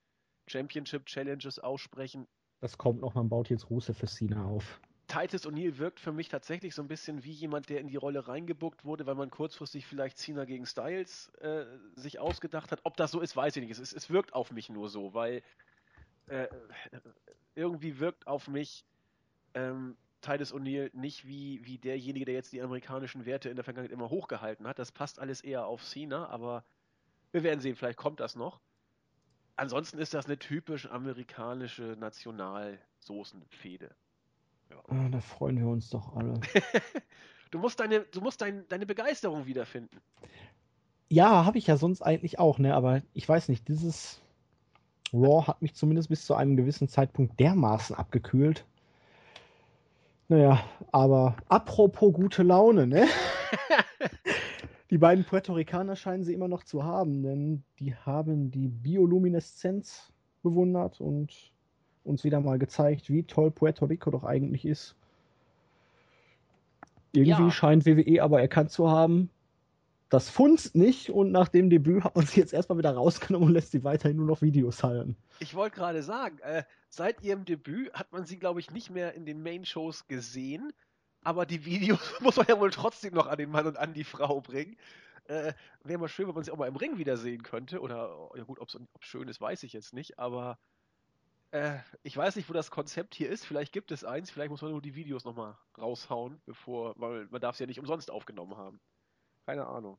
Championship Challenges aussprechen. Das kommt noch, man baut jetzt Russe für Cena auf. Titus O'Neill wirkt für mich tatsächlich so ein bisschen wie jemand, der in die Rolle reingebuckt wurde, weil man kurzfristig vielleicht Cena gegen Styles äh, sich ausgedacht hat. Ob das so ist, weiß ich nicht. Es, es wirkt auf mich nur so, weil äh, irgendwie wirkt auf mich ähm, Titus O'Neill nicht wie, wie derjenige, der jetzt die amerikanischen Werte in der Vergangenheit immer hochgehalten hat. Das passt alles eher auf Cena, aber wir werden sehen, vielleicht kommt das noch. Ansonsten ist das eine typisch amerikanische Nationalsoßenfehde. Ja. Ah, da freuen wir uns doch alle. du musst, deine, du musst dein, deine Begeisterung wiederfinden. Ja, habe ich ja sonst eigentlich auch, ne? Aber ich weiß nicht, dieses Raw hat mich zumindest bis zu einem gewissen Zeitpunkt dermaßen abgekühlt. Naja, aber apropos gute Laune, ne? die beiden Puerto Ricaner scheinen sie immer noch zu haben, denn die haben die Biolumineszenz bewundert und uns wieder mal gezeigt, wie toll Puerto Rico doch eigentlich ist. Irgendwie ja. scheint WWE aber erkannt zu haben, das funzt nicht und nach dem Debüt hat man sie jetzt erstmal wieder rausgenommen und lässt sie weiterhin nur noch Videos halten. Ich wollte gerade sagen, äh, seit ihrem Debüt hat man sie, glaube ich, nicht mehr in den Main-Shows gesehen, aber die Videos muss man ja wohl trotzdem noch an den Mann und an die Frau bringen. Äh, Wäre mal schön, wenn man sie auch mal im Ring wiedersehen könnte. Oder, ja gut, ob es schön ist, weiß ich jetzt nicht, aber äh, ich weiß nicht, wo das Konzept hier ist. Vielleicht gibt es eins. Vielleicht muss man nur die Videos nochmal raushauen, bevor, weil man darf es ja nicht umsonst aufgenommen haben. Keine Ahnung.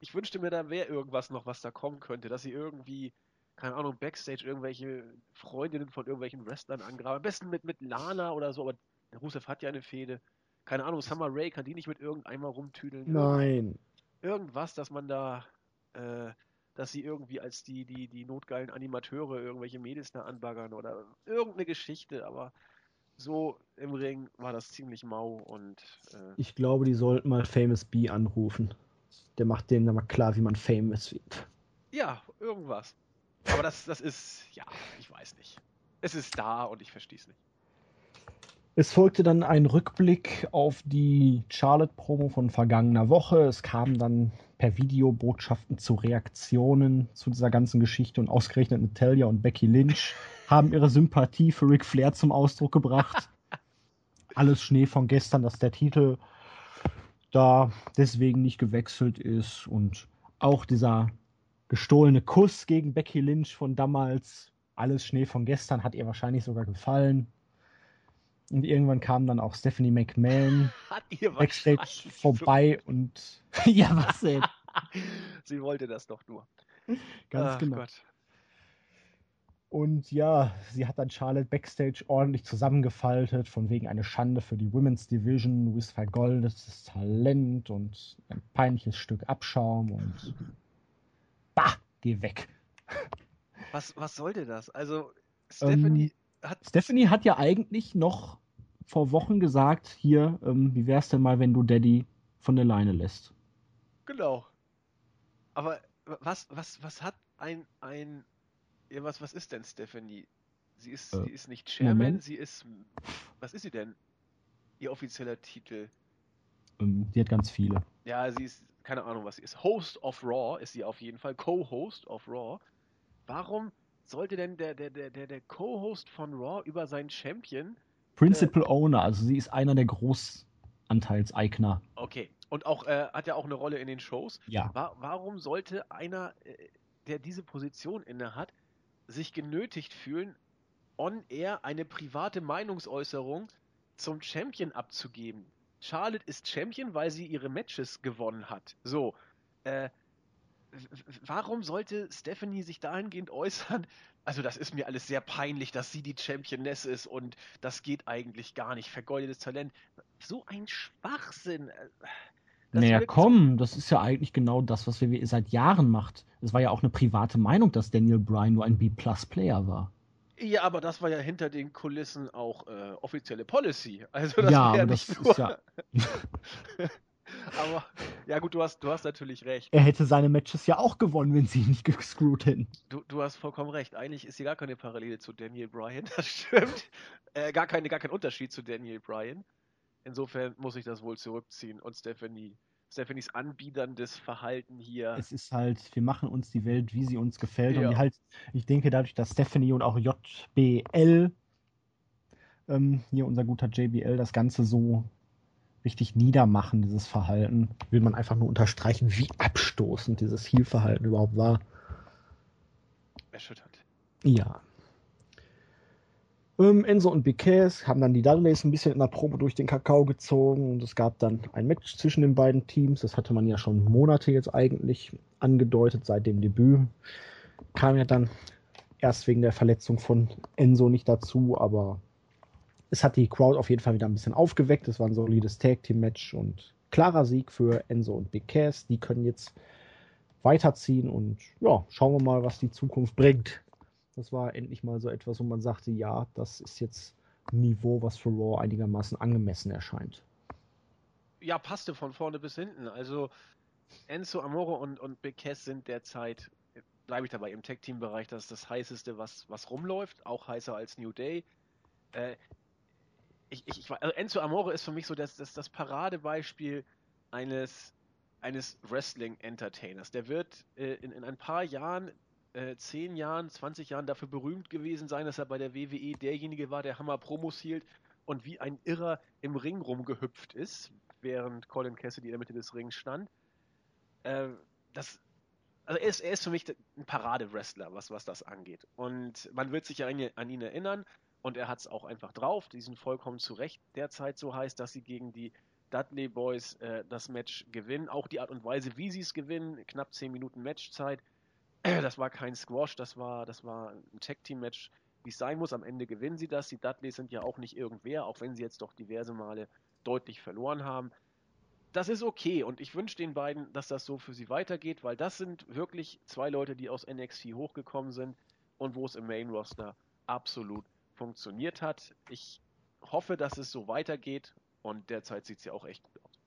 Ich wünschte mir, da wäre irgendwas noch, was da kommen könnte, dass sie irgendwie, keine Ahnung, Backstage irgendwelche Freundinnen von irgendwelchen Wrestlern angraben. Am besten mit, mit Lana oder so, aber Rusev hat ja eine Fehde. Keine Ahnung, Summer Ray kann die nicht mit irgendeinmal rumtüdeln. Nein. Irgendwas, dass man da äh, dass sie irgendwie als die, die, die notgeilen Animateure irgendwelche Mädels da anbaggern oder irgendeine Geschichte, aber so im Ring war das ziemlich mau und. Äh ich glaube, die sollten mal Famous B anrufen. Der macht denen dann mal klar, wie man famous wird. Ja, irgendwas. Aber das, das ist, ja, ich weiß nicht. Es ist da und ich verstehe es nicht. Es folgte dann ein Rückblick auf die Charlotte-Promo von vergangener Woche. Es kamen dann per Videobotschaften zu Reaktionen zu dieser ganzen Geschichte und ausgerechnet Natalia und Becky Lynch haben ihre Sympathie für Ric Flair zum Ausdruck gebracht. Alles Schnee von gestern, dass der Titel da deswegen nicht gewechselt ist und auch dieser gestohlene Kuss gegen Becky Lynch von damals, alles Schnee von gestern, hat ihr wahrscheinlich sogar gefallen. Und irgendwann kam dann auch Stephanie McMahon Backstage vorbei und ja, was denn? Sie wollte das doch nur. Ganz Ach, genau. Gott. Und ja, sie hat dann Charlotte Backstage ordentlich zusammengefaltet, von wegen eine Schande für die Women's Division, du bist vergoldetes Talent und ein peinliches Stück Abschaum und bah, geh weg. Was, was sollte das? Also, Stephanie, ähm, hat Stephanie hat ja eigentlich noch vor Wochen gesagt, hier, ähm, wie wär's denn mal, wenn du Daddy von der Leine lässt? Genau. Aber was, was, was hat ein, ein, ja, was, was ist denn Stephanie? Sie ist, äh, sie ist nicht Chairman, Moment. sie ist, was ist sie denn? Ihr offizieller Titel? Ähm, die hat ganz viele. Ja, sie ist, keine Ahnung, was sie ist. Host of Raw ist sie auf jeden Fall, Co-Host of Raw. Warum sollte denn der, der, der, der, Co-Host von Raw über seinen Champion. Principal äh, Owner, also sie ist einer der Großanteilseigner. Okay. Und auch äh, hat ja auch eine Rolle in den Shows. Ja. War, warum sollte einer, äh, der diese Position inne hat, sich genötigt fühlen, on air eine private Meinungsäußerung zum Champion abzugeben? Charlotte ist Champion, weil sie ihre Matches gewonnen hat. So. Äh, warum sollte Stephanie sich dahingehend äußern? Also, das ist mir alles sehr peinlich, dass sie die Championess ist und das geht eigentlich gar nicht. Vergeudetes Talent. So ein Schwachsinn. Das naja, komm, das ist ja eigentlich genau das, was wir seit Jahren macht. Es war ja auch eine private Meinung, dass Daniel Bryan nur ein B-Plus-Player war. Ja, aber das war ja hinter den Kulissen auch äh, offizielle Policy. Also das ja, aber das nur... ist ja. aber ja gut, du hast, du hast natürlich recht. Er hätte seine Matches ja auch gewonnen, wenn sie ihn nicht gescrewt hätten. Du, du hast vollkommen recht. Eigentlich ist hier gar keine Parallele zu Daniel Bryan, das stimmt. Äh, gar, keine, gar kein Unterschied zu Daniel Bryan. Insofern muss ich das wohl zurückziehen und Stephanie Stephanies anbiederndes Verhalten hier. Es ist halt, wir machen uns die Welt, wie sie uns gefällt. Ja. Und halt, ich denke, dadurch, dass Stephanie und auch JBL, ähm, hier unser guter JBL, das Ganze so richtig niedermachen, dieses Verhalten, will man einfach nur unterstreichen, wie abstoßend dieses Heal-Verhalten überhaupt war. Erschütternd. Ja. Ähm, Enzo und Biquet haben dann die Dudleys ein bisschen in der Probe durch den Kakao gezogen und es gab dann ein Match zwischen den beiden Teams. Das hatte man ja schon Monate jetzt eigentlich angedeutet seit dem Debüt. Kam ja dann erst wegen der Verletzung von Enzo nicht dazu, aber es hat die Crowd auf jeden Fall wieder ein bisschen aufgeweckt. Es war ein solides Tag Team Match und klarer Sieg für Enzo und Big Cass. Die können jetzt weiterziehen und ja, schauen wir mal, was die Zukunft bringt. Das war endlich mal so etwas, wo man sagte, ja, das ist jetzt ein Niveau, was für Raw einigermaßen angemessen erscheint. Ja, passte von vorne bis hinten. Also Enzo Amore und, und Big Cass sind derzeit, bleibe ich dabei, im Tag-Team-Bereich das, das heißeste, was, was rumläuft, auch heißer als New Day. Äh, ich, ich, also Enzo Amore ist für mich so das, das, das Paradebeispiel eines, eines Wrestling-Entertainers. Der wird äh, in, in ein paar Jahren äh, 10 Jahren, 20 Jahren dafür berühmt gewesen sein, dass er bei der WWE derjenige war, der Hammer Promos hielt und wie ein Irrer im Ring rumgehüpft ist, während Colin Cassidy in der Mitte des Rings stand. Äh, das, also er ist, er ist für mich ein Parade-Wrestler, was, was das angeht. Und man wird sich ja an, an ihn erinnern und er hat es auch einfach drauf. Die sind vollkommen zu Recht derzeit so heiß, dass sie gegen die Dudley Boys äh, das Match gewinnen. Auch die Art und Weise, wie sie es gewinnen, knapp 10 Minuten Matchzeit. Das war kein Squash, das war, das war ein Tag-Team-Match, wie es sein muss. Am Ende gewinnen sie das. Die Dudleys sind ja auch nicht irgendwer, auch wenn sie jetzt doch diverse Male deutlich verloren haben. Das ist okay und ich wünsche den beiden, dass das so für sie weitergeht, weil das sind wirklich zwei Leute, die aus NXT hochgekommen sind und wo es im Main Roster absolut funktioniert hat. Ich hoffe, dass es so weitergeht und derzeit sieht es ja auch echt gut aus.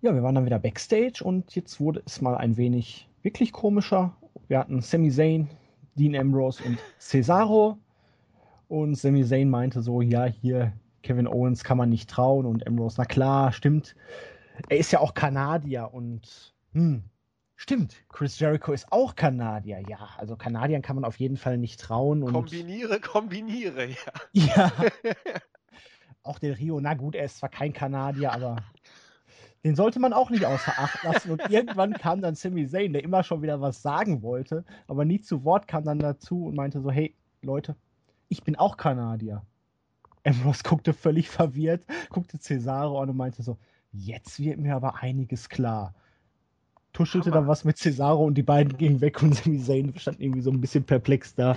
Ja, wir waren dann wieder backstage und jetzt wurde es mal ein wenig wirklich komischer. Wir hatten Sami Zayn, Dean Ambrose und Cesaro. Und Sami Zayn meinte so, ja, hier Kevin Owens kann man nicht trauen und Ambrose, na klar, stimmt. Er ist ja auch Kanadier und hm, stimmt, Chris Jericho ist auch Kanadier. Ja, also Kanadiern kann man auf jeden Fall nicht trauen. Und kombiniere, kombiniere, ja. Ja. auch der Rio, na gut, er ist zwar kein Kanadier, aber den sollte man auch nicht außer Acht lassen. Und irgendwann kam dann Sami Zayn, der immer schon wieder was sagen wollte, aber nie zu Wort kam dann dazu und meinte so, hey, Leute, ich bin auch Kanadier. Ambrose guckte völlig verwirrt, guckte Cesaro an und meinte so, jetzt wird mir aber einiges klar. Tuschelte Hammer. dann was mit Cesaro und die beiden gingen weg und Sami Zayn stand irgendwie so ein bisschen perplex da.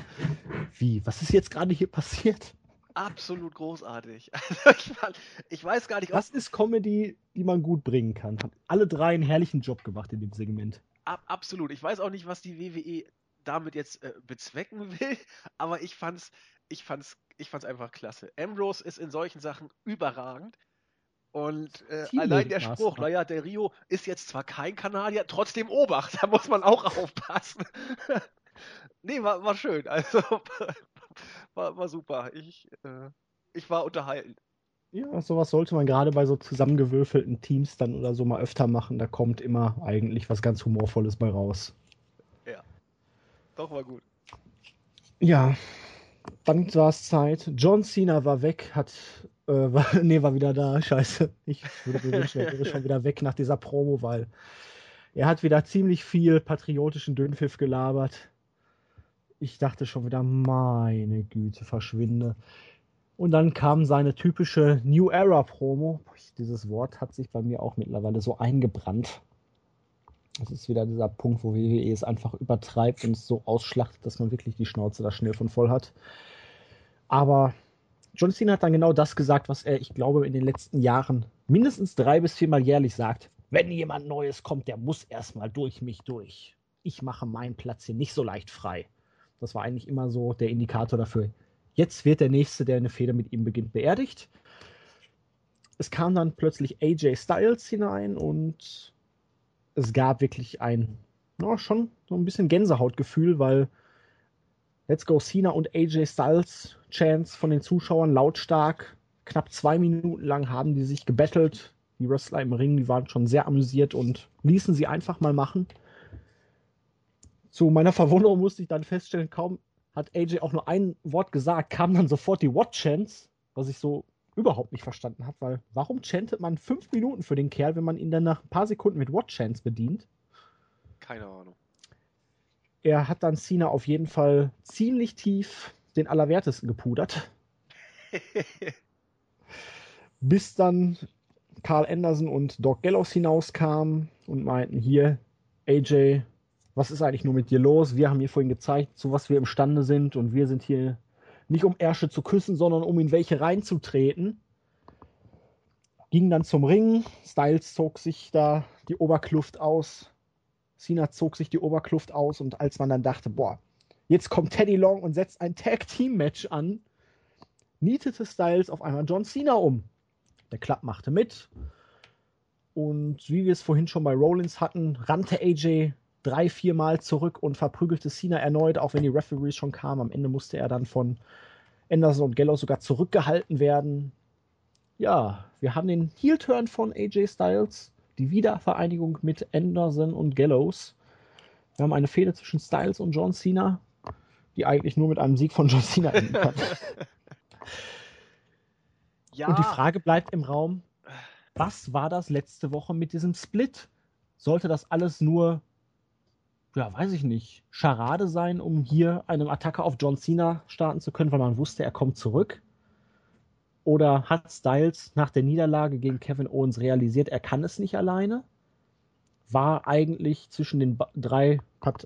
Wie, was ist jetzt gerade hier passiert? absolut großartig. Also ich, weiß gar nicht, ob. Das ist Comedy, die man gut bringen kann. Hat alle drei einen herrlichen Job gemacht in dem Segment. Ab, absolut. Ich weiß auch nicht, was die WWE damit jetzt äh, bezwecken will, aber ich fand's, ich fand's, ich fand's einfach klasse. Ambrose ist in solchen Sachen überragend. Und äh, allein der Spruch, naja, der Rio ist jetzt zwar kein Kanadier, trotzdem Obacht, da muss man auch aufpassen. nee, war, war schön. Also war, war super. Ich, äh, ich war unterhalten. Ja, sowas sollte man gerade bei so zusammengewürfelten Teams dann oder so mal öfter machen. Da kommt immer eigentlich was ganz Humorvolles bei raus. Ja. Doch, war gut. Ja. Dann war es Zeit. John Cena war weg, hat. Äh, war, nee, war wieder da. Scheiße. Ich würde mir wünschen, er wäre schon wieder weg nach dieser Promo, weil er hat wieder ziemlich viel patriotischen Dünnpfiff gelabert ich dachte schon wieder, meine Güte, verschwinde. Und dann kam seine typische New Era Promo. Dieses Wort hat sich bei mir auch mittlerweile so eingebrannt. Das ist wieder dieser Punkt, wo WWE es einfach übertreibt und es so ausschlachtet, dass man wirklich die Schnauze da schnell von voll hat. Aber John Cena hat dann genau das gesagt, was er, ich glaube, in den letzten Jahren mindestens drei bis viermal jährlich sagt. Wenn jemand Neues kommt, der muss erstmal durch mich durch. Ich mache meinen Platz hier nicht so leicht frei. Das war eigentlich immer so der Indikator dafür. Jetzt wird der Nächste, der eine Feder mit ihm beginnt, beerdigt. Es kam dann plötzlich AJ Styles hinein und es gab wirklich ein, ja, schon so ein bisschen Gänsehautgefühl, weil Let's Go Cena und AJ Styles Chance von den Zuschauern lautstark. Knapp zwei Minuten lang haben die sich gebettelt. Die Wrestler im Ring, die waren schon sehr amüsiert und ließen sie einfach mal machen. Zu meiner Verwunderung musste ich dann feststellen, kaum hat AJ auch nur ein Wort gesagt, kam dann sofort die What Chance, was ich so überhaupt nicht verstanden habe, weil warum chantet man fünf Minuten für den Kerl, wenn man ihn dann nach ein paar Sekunden mit What Chance bedient? Keine Ahnung. Er hat dann Cena auf jeden Fall ziemlich tief den Allerwertesten gepudert. Bis dann Carl Anderson und Doc Gallows hinauskamen und meinten, hier, AJ, was ist eigentlich nur mit dir los? Wir haben hier vorhin gezeigt, zu was wir imstande sind und wir sind hier nicht um Ärsche zu küssen, sondern um in welche reinzutreten. Ging dann zum Ring. Styles zog sich da die Oberkluft aus. Cena zog sich die Oberkluft aus und als man dann dachte, boah, jetzt kommt Teddy Long und setzt ein Tag Team Match an, nietete Styles auf einmal John Cena um. Der Club machte mit. Und wie wir es vorhin schon bei Rollins hatten, rannte AJ drei, vier Mal zurück und verprügelte Cena erneut, auch wenn die Referees schon kamen. Am Ende musste er dann von Anderson und Gallows sogar zurückgehalten werden. Ja, wir haben den Heel-Turn von AJ Styles, die Wiedervereinigung mit Anderson und Gallows. Wir haben eine Fehde zwischen Styles und John Cena, die eigentlich nur mit einem Sieg von John Cena enden kann. ja. Und die Frage bleibt im Raum, was war das letzte Woche mit diesem Split? Sollte das alles nur ja, weiß ich nicht, Scharade sein, um hier eine Attacke auf John Cena starten zu können, weil man wusste, er kommt zurück? Oder hat Styles nach der Niederlage gegen Kevin Owens realisiert, er kann es nicht alleine? War eigentlich zwischen den drei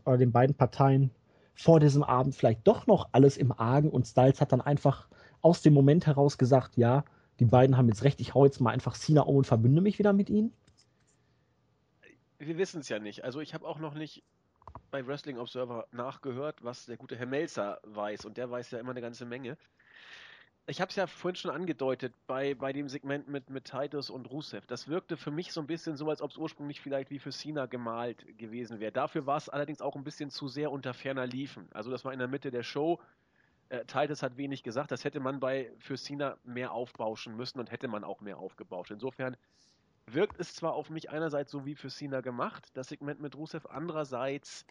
oder den beiden Parteien vor diesem Abend vielleicht doch noch alles im Argen und Styles hat dann einfach aus dem Moment heraus gesagt, ja, die beiden haben jetzt recht, ich hau jetzt mal einfach Cena um und verbünde mich wieder mit ihnen? Wir wissen es ja nicht. Also ich habe auch noch nicht bei Wrestling Observer nachgehört, was der gute Herr Melzer weiß. Und der weiß ja immer eine ganze Menge. Ich habe es ja vorhin schon angedeutet bei, bei dem Segment mit, mit Titus und Rusev. Das wirkte für mich so ein bisschen so, als ob es ursprünglich vielleicht wie für Cena gemalt gewesen wäre. Dafür war es allerdings auch ein bisschen zu sehr unter ferner Liefen. Also das war in der Mitte der Show. Äh, Titus hat wenig gesagt. Das hätte man bei für Cena mehr aufbauschen müssen und hätte man auch mehr aufgebauscht. Insofern wirkt es zwar auf mich einerseits so wie für Cena gemacht, das Segment mit Rusev, andererseits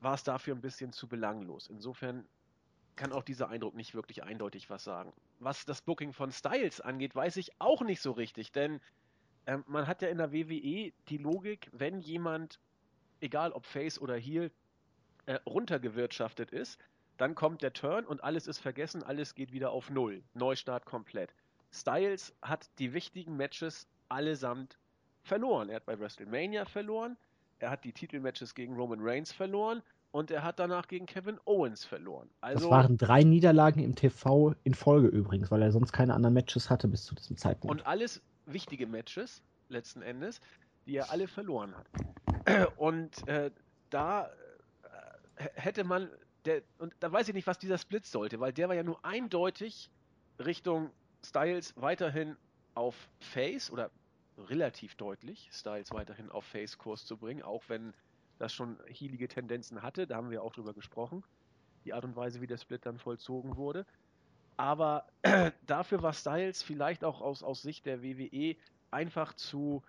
war es dafür ein bisschen zu belanglos. Insofern kann auch dieser Eindruck nicht wirklich eindeutig was sagen. Was das Booking von Styles angeht, weiß ich auch nicht so richtig, denn ähm, man hat ja in der WWE die Logik, wenn jemand, egal ob Face oder Heel, äh, runtergewirtschaftet ist, dann kommt der Turn und alles ist vergessen, alles geht wieder auf Null. Neustart komplett. Styles hat die wichtigen Matches allesamt verloren. Er hat bei WrestleMania verloren, er hat die Titelmatches gegen Roman Reigns verloren und er hat danach gegen Kevin Owens verloren. Also, das waren drei Niederlagen im TV in Folge übrigens, weil er sonst keine anderen Matches hatte bis zu diesem Zeitpunkt. Und alles wichtige Matches, letzten Endes, die er alle verloren hat. Und äh, da äh, hätte man, der, und da weiß ich nicht, was dieser Split sollte, weil der war ja nur eindeutig Richtung Styles weiterhin auf Face oder relativ deutlich Styles weiterhin auf Face-Kurs zu bringen, auch wenn das schon hielige Tendenzen hatte. Da haben wir auch drüber gesprochen. Die Art und Weise, wie der Split dann vollzogen wurde. Aber dafür war Styles vielleicht auch aus, aus Sicht der WWE einfach zu,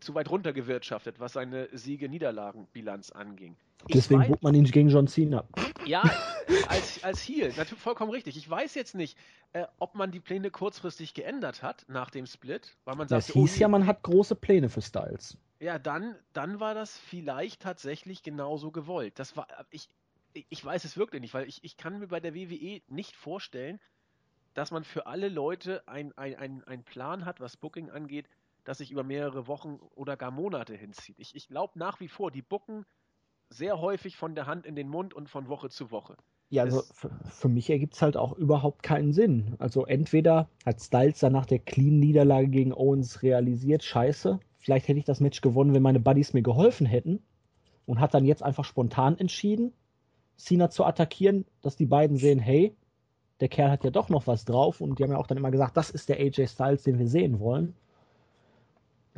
zu weit runtergewirtschaftet, was seine Siege-Niederlagen-Bilanz anging. Deswegen bucht man ihn gegen John Cena. Ja, als, als Heel, natürlich vollkommen richtig. Ich weiß jetzt nicht, äh, ob man die Pläne kurzfristig geändert hat nach dem Split, weil man sagt, es hieß oh, ja, man hat große Pläne für Styles. Ja, dann, dann war das vielleicht tatsächlich genauso gewollt. Das war, ich, ich weiß es wirklich nicht, weil ich, ich kann mir bei der WWE nicht vorstellen, dass man für alle Leute einen ein, ein Plan hat, was Booking angeht, das sich über mehrere Wochen oder gar Monate hinzieht. Ich, ich glaube nach wie vor, die bucken sehr häufig von der Hand in den Mund und von Woche zu Woche. Ja, also für, für mich ergibt es halt auch überhaupt keinen Sinn. Also entweder hat Styles dann nach der Clean-Niederlage gegen Owens realisiert, scheiße, vielleicht hätte ich das Match gewonnen, wenn meine Buddies mir geholfen hätten und hat dann jetzt einfach spontan entschieden, Cena zu attackieren, dass die beiden sehen, hey, der Kerl hat ja doch noch was drauf und die haben ja auch dann immer gesagt, das ist der AJ Styles, den wir sehen wollen.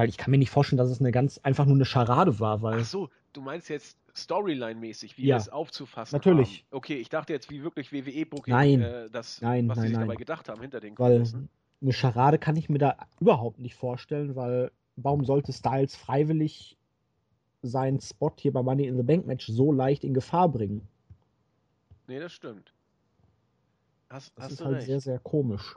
Weil ich kann mir nicht vorstellen, dass es eine ganz einfach nur eine Scharade war, weil. Ach so, du meinst jetzt Storyline-mäßig, wie ja, es aufzufassen Natürlich. Haben. Okay, ich dachte jetzt, wie wirklich WWE-Booking, nein, äh, das, nein, was nein, sie sich nein. dabei gedacht haben hinter den Kulissen. Eine Scharade kann ich mir da überhaupt nicht vorstellen, weil warum sollte Styles freiwillig seinen Spot hier bei Money in the Bank Match so leicht in Gefahr bringen? Nee, das stimmt. Hast, das hast ist halt recht. sehr, sehr komisch.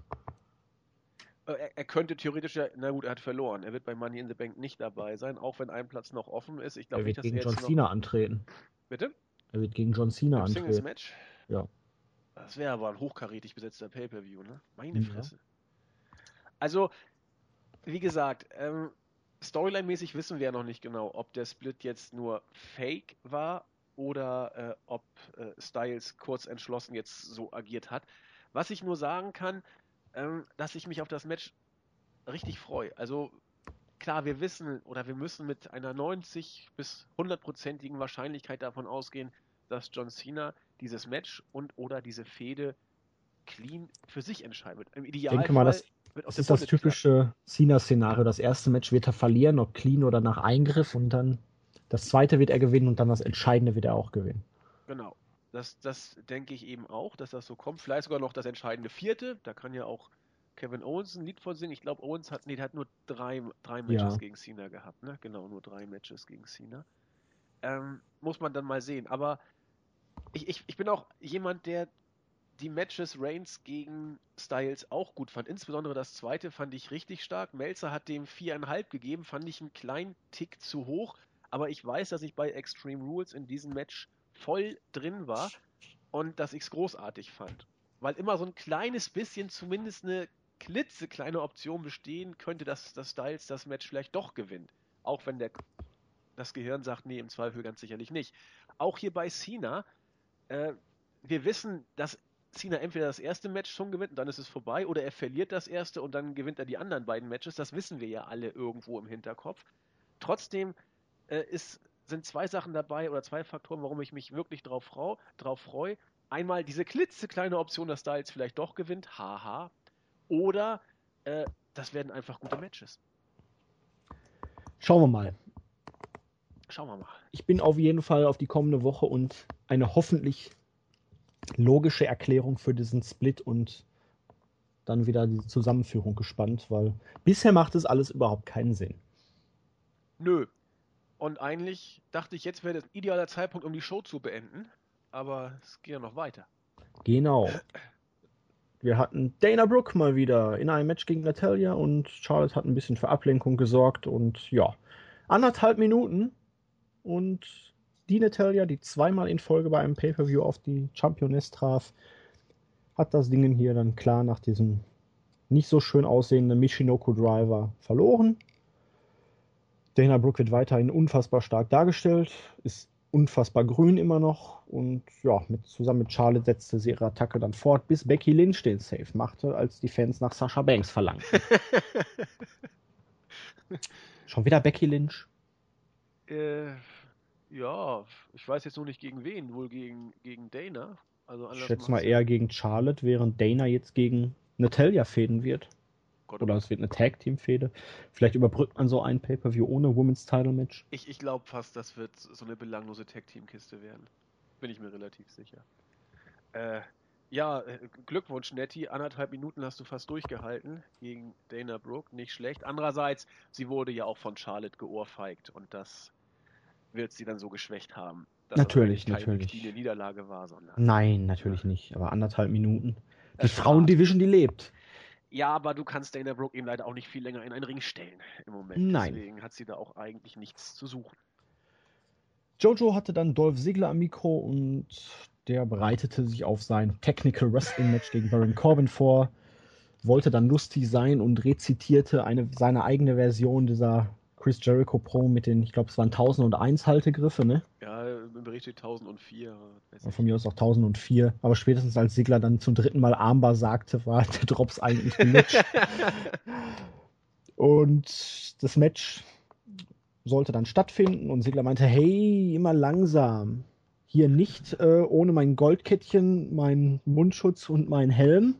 Äh, er, er, könnte theoretisch ja, na gut, er hat verloren. Er wird bei Money in the Bank nicht dabei sein, auch wenn ein Platz noch offen ist. Ich glaube nicht, dass gegen er John Cena antreten. Bitte? Er wird gegen John Cena Im antreten. Singles Match? Ja. Das wäre aber ein hochkarätig besetzter Pay-Per-View, ne? Meine ja. Fresse. Also, wie gesagt, ähm, Storyline-mäßig wissen wir ja noch nicht genau, ob der Split jetzt nur Fake war oder äh, ob äh, Styles kurz entschlossen jetzt so agiert hat. Was ich nur sagen kann, ähm, dass ich mich auf das Match richtig freue. Also klar, wir wissen oder wir müssen mit einer 90 bis 100%igen Wahrscheinlichkeit davon ausgehen, dass John Cena dieses Match und oder diese Fehde clean für sich entscheidet. Im Idealfall ich denke mal, das, das ist das typische Cena-Szenario. Das erste Match wird er verlieren, ob clean oder nach Eingriff und dann das zweite wird er gewinnen und dann das Entscheidende wird er auch gewinnen. Genau. Das, das denke ich eben auch, dass das so kommt. Vielleicht sogar noch das entscheidende vierte. Da kann ja auch Kevin Owens ein Lied von singen. Ich glaube, Owens hat, nee, hat nur drei, drei Matches ja. gegen Cena gehabt. Ne? Genau, nur drei Matches gegen Cena. Ähm, muss man dann mal sehen. Aber ich, ich, ich bin auch jemand, der die Matches Reigns gegen Styles auch gut fand. Insbesondere das zweite fand ich richtig stark. Melzer hat dem viereinhalb gegeben, fand ich einen kleinen Tick zu hoch. Aber ich weiß, dass ich bei Extreme Rules in diesem Match voll drin war und dass ich es großartig fand. Weil immer so ein kleines bisschen zumindest eine klitzekleine Option bestehen könnte, dass, dass Styles das Match vielleicht doch gewinnt. Auch wenn der, das Gehirn sagt, nee, im Zweifel ganz sicherlich nicht. Auch hier bei Cena, äh, wir wissen, dass Cena entweder das erste Match schon gewinnt und dann ist es vorbei, oder er verliert das erste und dann gewinnt er die anderen beiden Matches. Das wissen wir ja alle irgendwo im Hinterkopf. Trotzdem äh, ist sind zwei Sachen dabei oder zwei Faktoren, warum ich mich wirklich drauf, drauf freue. Einmal diese klitzekleine Option, dass Styles vielleicht doch gewinnt, haha. Oder äh, das werden einfach gute Matches. Schauen wir mal. Schauen wir mal. Ich bin auf jeden Fall auf die kommende Woche und eine hoffentlich logische Erklärung für diesen Split und dann wieder die Zusammenführung gespannt, weil bisher macht es alles überhaupt keinen Sinn. Nö, und eigentlich dachte ich, jetzt wäre das ein idealer Zeitpunkt, um die Show zu beenden. Aber es geht ja noch weiter. Genau. Wir hatten Dana Brooke mal wieder in einem Match gegen Natalia und Charlotte hat ein bisschen für Ablenkung gesorgt und ja, anderthalb Minuten und die Natalia, die zweimal in Folge bei einem Pay-Per-View auf die Championess traf, hat das Ding hier dann klar nach diesem nicht so schön aussehenden Michinoku Driver verloren. Dana Brooke wird weiterhin unfassbar stark dargestellt, ist unfassbar grün immer noch und ja, mit, zusammen mit Charlotte setzte sie ihre Attacke dann fort, bis Becky Lynch den Save machte, als die Fans nach Sasha Banks verlangten. Schon wieder Becky Lynch? Äh, ja, ich weiß jetzt nur nicht gegen wen, wohl gegen, gegen Dana. Also ich schätze mal eher gegen Charlotte, während Dana jetzt gegen Natalia fäden wird. Gott, Oder es wird eine Tag-Team-Fehde. Vielleicht überbrückt man so ein Pay-Per-View ohne Women's Title-Match. Ich, ich glaube fast, das wird so eine belanglose Tag-Team-Kiste werden. Bin ich mir relativ sicher. Äh, ja, äh, Glückwunsch, Nettie. Anderthalb Minuten hast du fast durchgehalten gegen Dana Brooke. Nicht schlecht. Andererseits, sie wurde ja auch von Charlotte geohrfeigt und das wird sie dann so geschwächt haben. natürlich, natürlich. Die eine Niederlage war, sondern. Nein, natürlich nicht. Aber anderthalb Minuten. Die Frauendivision, die lebt. Ja, aber du kannst Dana Brooke eben leider auch nicht viel länger in einen Ring stellen im Moment. Nein. Deswegen hat sie da auch eigentlich nichts zu suchen. Jojo hatte dann Dolph Ziggler am Mikro und der bereitete sich auf sein Technical Wrestling Match gegen Baron Corbin vor. wollte dann lustig sein und rezitierte eine, seine eigene Version dieser Chris Jericho Pro mit den, ich glaube, es waren 1001 Haltegriffe, ne? Ja, im Bericht steht 1004. Von mir aus auch 1004. Aber spätestens als Sigler dann zum dritten Mal Armbar sagte, war der Drops eigentlich gelutscht. und das Match sollte dann stattfinden und Sigler meinte, hey, immer langsam. Hier nicht äh, ohne mein Goldkettchen, meinen Mundschutz und meinen Helm.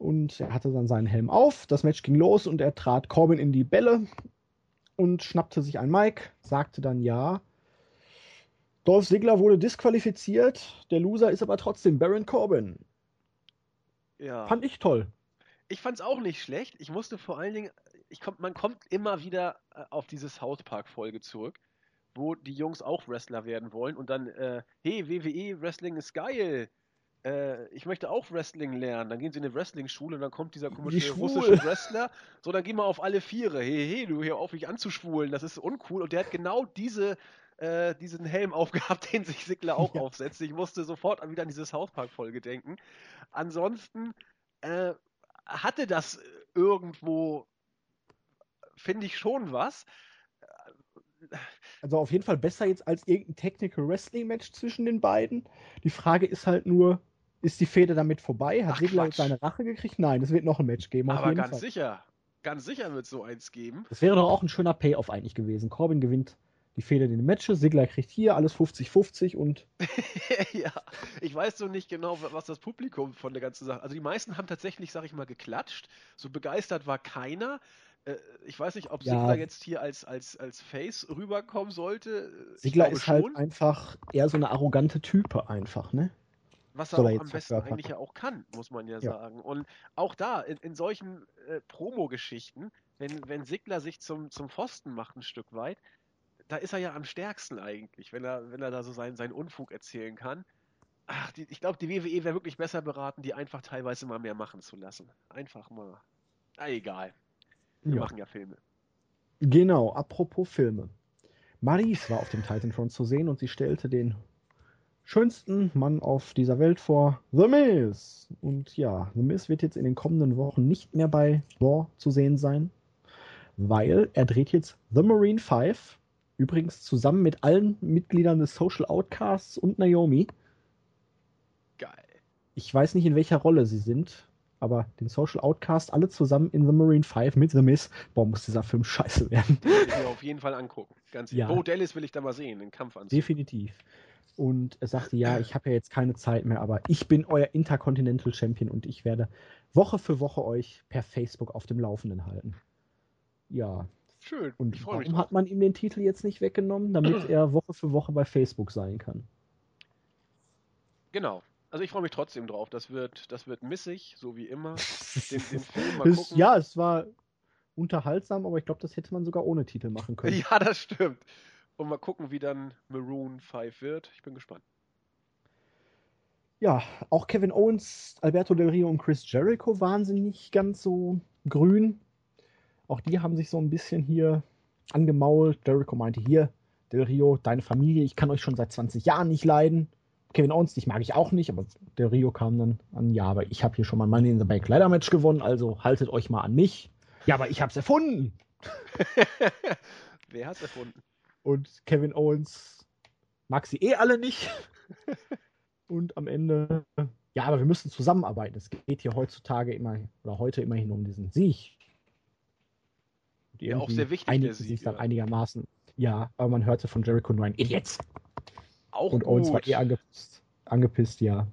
Und er hatte dann seinen Helm auf. Das Match ging los und er trat Corbin in die Bälle und schnappte sich ein Mic, sagte dann ja. Dolph Ziggler wurde disqualifiziert. Der Loser ist aber trotzdem Baron Corbin. Ja. Fand ich toll. Ich fand's auch nicht schlecht. Ich musste vor allen Dingen, ich komm, man kommt immer wieder äh, auf diese South Park Folge zurück, wo die Jungs auch Wrestler werden wollen und dann, äh, hey, WWE Wrestling ist geil äh, ich möchte auch Wrestling lernen. Dann gehen sie in eine Wrestling-Schule und dann kommt dieser komische russische Wrestler. So, dann gehen wir auf alle Viere. Hey, hey, du hier auf mich anzuschwulen, das ist uncool. Und der hat genau diese, äh, diesen Helm aufgehabt, den sich Sigler auch ja. aufsetzt. Ich musste sofort wieder an diese South Park-Folge denken. Ansonsten äh, hatte das irgendwo, finde ich, schon was. Also auf jeden Fall besser jetzt als irgendein Technical Wrestling Match zwischen den beiden. Die Frage ist halt nur, ist die Fehde damit vorbei? Hat Sigler seine Rache gekriegt? Nein, es wird noch ein Match geben. Aber ganz Fall. sicher. Ganz sicher wird es so eins geben. Das wäre doch auch ein schöner Payoff eigentlich gewesen. Corbin gewinnt die Fehde in den Matches, Sigler kriegt hier alles 50-50 und. ja, ich weiß so nicht genau, was das Publikum von der ganzen Sache. Also die meisten haben tatsächlich, sag ich mal, geklatscht. So begeistert war keiner. Äh, ich weiß nicht, ob ja. Sigler jetzt hier als, als, als Face rüberkommen sollte. Sigler ist halt schon. halt einfach eher so eine arrogante Type einfach, ne? Was er am besten eigentlich ja auch kann, muss man ja, ja. sagen. Und auch da, in, in solchen äh, Promo-Geschichten, wenn, wenn Sigler sich zum, zum Pfosten macht ein Stück weit, da ist er ja am stärksten eigentlich, wenn er, wenn er da so seinen, seinen Unfug erzählen kann. Ach, die, ich glaube, die WWE wäre wirklich besser beraten, die einfach teilweise mal mehr machen zu lassen. Einfach mal. Na, egal. Wir ja. machen ja Filme. Genau, apropos Filme. Maris war auf dem Titan Front zu sehen und sie stellte den schönsten Mann auf dieser Welt vor, The Miz. Und ja, The Miz wird jetzt in den kommenden Wochen nicht mehr bei Raw zu sehen sein, weil er dreht jetzt The Marine 5, übrigens zusammen mit allen Mitgliedern des Social Outcasts und Naomi. Geil. Ich weiß nicht, in welcher Rolle sie sind, aber den Social Outcast alle zusammen in The Marine 5 mit The Miz. Boah, muss dieser Film scheiße werden. Ich mir auf jeden Fall angucken. Ganz ja. Bo Dallas will ich da mal sehen, den Kampf anziehen. Definitiv und er sagte, ja, ich habe ja jetzt keine Zeit mehr, aber ich bin euer Intercontinental Champion und ich werde Woche für Woche euch per Facebook auf dem Laufenden halten. Ja. Schön. Und warum hat man ihm den Titel jetzt nicht weggenommen, damit er Woche für Woche bei Facebook sein kann? Genau. Also ich freue mich trotzdem drauf. Das wird, das wird missig, so wie immer. Den, den Film mal gucken. Ja, es war unterhaltsam, aber ich glaube, das hätte man sogar ohne Titel machen können. Ja, das stimmt. Und mal gucken, wie dann Maroon 5 wird. Ich bin gespannt. Ja, auch Kevin Owens, Alberto Del Rio und Chris Jericho waren sie nicht ganz so grün. Auch die haben sich so ein bisschen hier angemault. Jericho meinte hier, Del Rio, deine Familie, ich kann euch schon seit 20 Jahren nicht leiden. Kevin Owens, dich mag ich auch nicht, aber Del Rio kam dann an, ja, aber ich habe hier schon mal Money in the Bank Ladder Match gewonnen, also haltet euch mal an mich. Ja, aber ich hab's erfunden. Wer hat's erfunden? Und Kevin Owens mag sie eh alle nicht. und am Ende, ja, aber wir müssen zusammenarbeiten. Es geht hier heutzutage immer, oder heute immerhin um diesen Sieg. Ja, auch sehr wichtig, der Sieg. Sich dann ja. einigermaßen. Ja, aber man hörte von Jericho nur ein Idiots. Auch Und Owens war eh angepisst, angepisst, ja.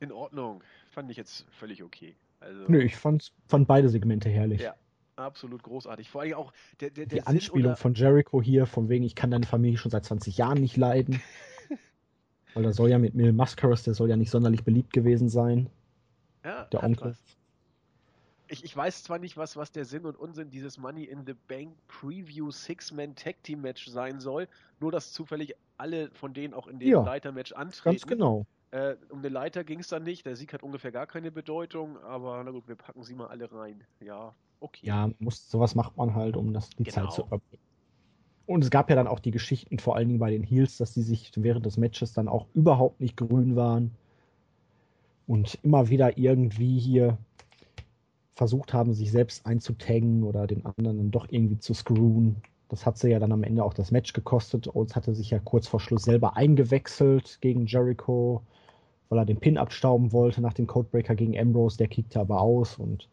In Ordnung. Fand ich jetzt völlig okay. Also, Nö, ich fand, fand beide Segmente herrlich. Ja, absolut großartig. Vor allem auch der, der, der Die Anspielung von Jericho hier, von wegen, ich kann deine Familie schon seit 20 Jahren nicht leiden. Weil da soll ja mit Mil Mascaras, der soll ja nicht sonderlich beliebt gewesen sein. Ja, der Onkel. Ich, ich, weiß zwar nicht, was, was der Sinn und Unsinn dieses Money in the Bank Preview Six-Man Tag Team Match sein soll, nur dass zufällig alle von denen auch in dem ja, Leiter-Match antreten. Ganz genau. Äh, um den Leiter ging es dann nicht. Der Sieg hat ungefähr gar keine Bedeutung, aber na gut, wir packen sie mal alle rein. Ja, okay. Ja, muss, sowas macht man halt, um das, die genau. Zeit zu überbrücken. Und es gab ja dann auch die Geschichten, vor allen Dingen bei den Heels, dass die sich während des Matches dann auch überhaupt nicht grün waren. und immer wieder irgendwie hier versucht haben, sich selbst einzutaggen oder den anderen dann doch irgendwie zu screwen. Das hat sie ja dann am Ende auch das Match gekostet. Owens hatte sich ja kurz vor Schluss selber eingewechselt gegen Jericho, weil er den Pin abstauben wollte nach dem Codebreaker gegen Ambrose. Der kickte aber aus und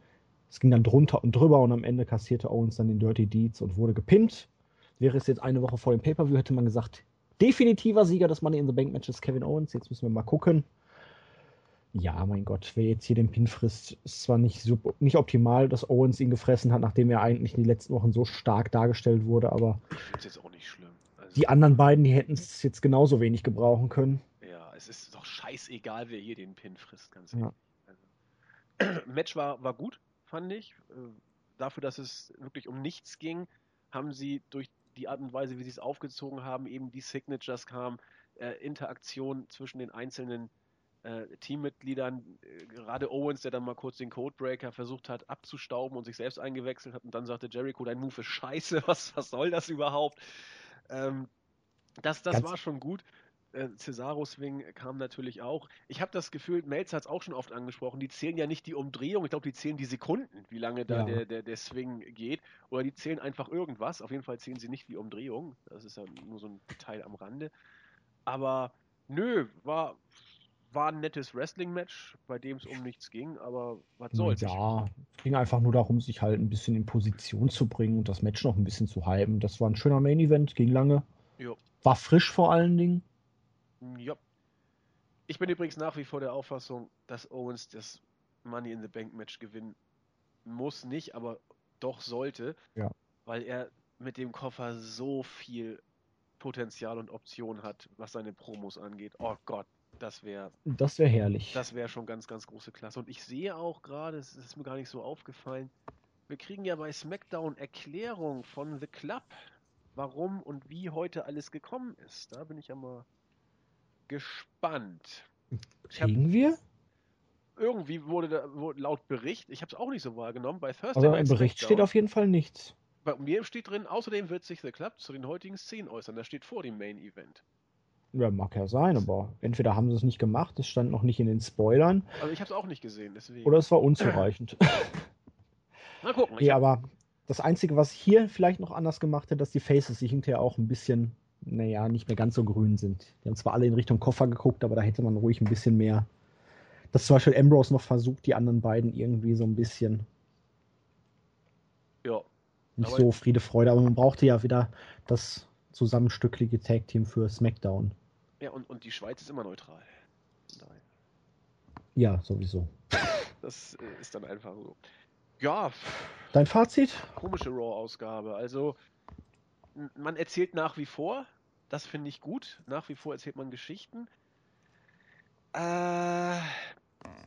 es ging dann drunter und drüber und am Ende kassierte Owens dann den Dirty Deeds und wurde gepinnt. Wäre es jetzt eine Woche vor dem Pay-Per-View, hätte man gesagt, definitiver Sieger des Money in the Bank Matches Kevin Owens. Jetzt müssen wir mal gucken. Ja, mein Gott, wer jetzt hier den Pin frisst, ist zwar nicht, super, nicht optimal, dass Owens ihn gefressen hat, nachdem er eigentlich in den letzten Wochen so stark dargestellt wurde, aber Ich finde es jetzt auch nicht schlimm. Also, die anderen beiden, die hätten es jetzt genauso wenig gebrauchen können. Ja, es ist doch scheißegal, wer hier den Pin frisst, ganz Ja. ehrlich. Also, Match war, war gut, fand ich. Äh, Dafür, dass es wirklich um nichts ging, haben sie durch die Art und Weise, wie sie es aufgezogen haben, eben die Signatures kamen, äh, Interaktion zwischen den einzelnen äh, Teammitgliedern, äh, gerade Owens, der dann mal kurz den Codebreaker versucht hat abzustauben und sich selbst eingewechselt hat und dann sagte Jericho, dein Move ist scheiße, was, was soll das überhaupt? Ähm, das das Ganz- war schon gut. Äh, Cesaro-Swing kam natürlich auch. Ich habe das Gefühl, Melzer hat es auch schon oft angesprochen, die zählen ja nicht die Umdrehung, ich glaube, die zählen die Sekunden, wie lange da Ja. der, der, der Swing geht. Oder die zählen einfach irgendwas. Auf jeden Fall zählen sie nicht die Umdrehung. Das ist ja nur so ein Detail am Rande. Aber nö, war, war ein nettes Wrestling-Match, bei dem es um nichts ging, aber was soll's. Ja, es ging einfach nur darum, sich halt ein bisschen in Position zu bringen und das Match noch ein bisschen zu hypen. Das war ein schöner Main-Event, ging lange. Jo. War frisch vor allen Dingen. Ja. Ich bin übrigens nach wie vor der Auffassung, dass Owens das Money in the Bank Match gewinnen muss, nicht, aber doch sollte, Ja. weil er mit dem Koffer so viel Potenzial und Option hat, was seine Promos angeht. Oh Gott, das wäre Das wäre herrlich. das wäre schon ganz, ganz große Klasse. Und ich sehe auch gerade, es ist mir gar nicht so aufgefallen, wir kriegen ja bei SmackDown Erklärung von The Club, warum und wie heute alles gekommen ist. Da bin ich ja mal gespannt. Hab, Kriegen wir? irgendwie wurde da wurde laut Bericht, ich habe es auch nicht so wahrgenommen, bei Thursday Also im Bericht steht auf jeden Fall nichts. bei mir steht drin, außerdem wird sich The Club zu den heutigen Szenen äußern. Das steht vor dem Main Event. Ja, mag ja sein, aber entweder haben sie es nicht gemacht, es stand noch nicht in den Spoilern, Also ich habe es auch nicht gesehen, deswegen. oder es war unzureichend. Mal gucken. Ja, hab, aber das Einzige, was hier vielleicht noch anders gemacht hat, dass die Faces sich hinterher auch ein bisschen, naja, nicht mehr ganz so grün sind. Die haben zwar alle in Richtung Koffer geguckt, aber da hätte man ruhig ein bisschen mehr. Dass zum Beispiel Ambrose noch versucht, die anderen beiden irgendwie so ein bisschen ja, nicht so Friede, Freude, aber man brauchte ja wieder das zusammenstückliche Tag-Team für SmackDown. ja und, und die Schweiz ist immer neutral. Daher. Ja, sowieso. Das äh, ist dann einfach so. Ja, Dein Fazit? komische Raw-Ausgabe. Also, man erzählt nach wie vor. Das finde ich gut. Nach wie vor erzählt man Geschichten. Äh,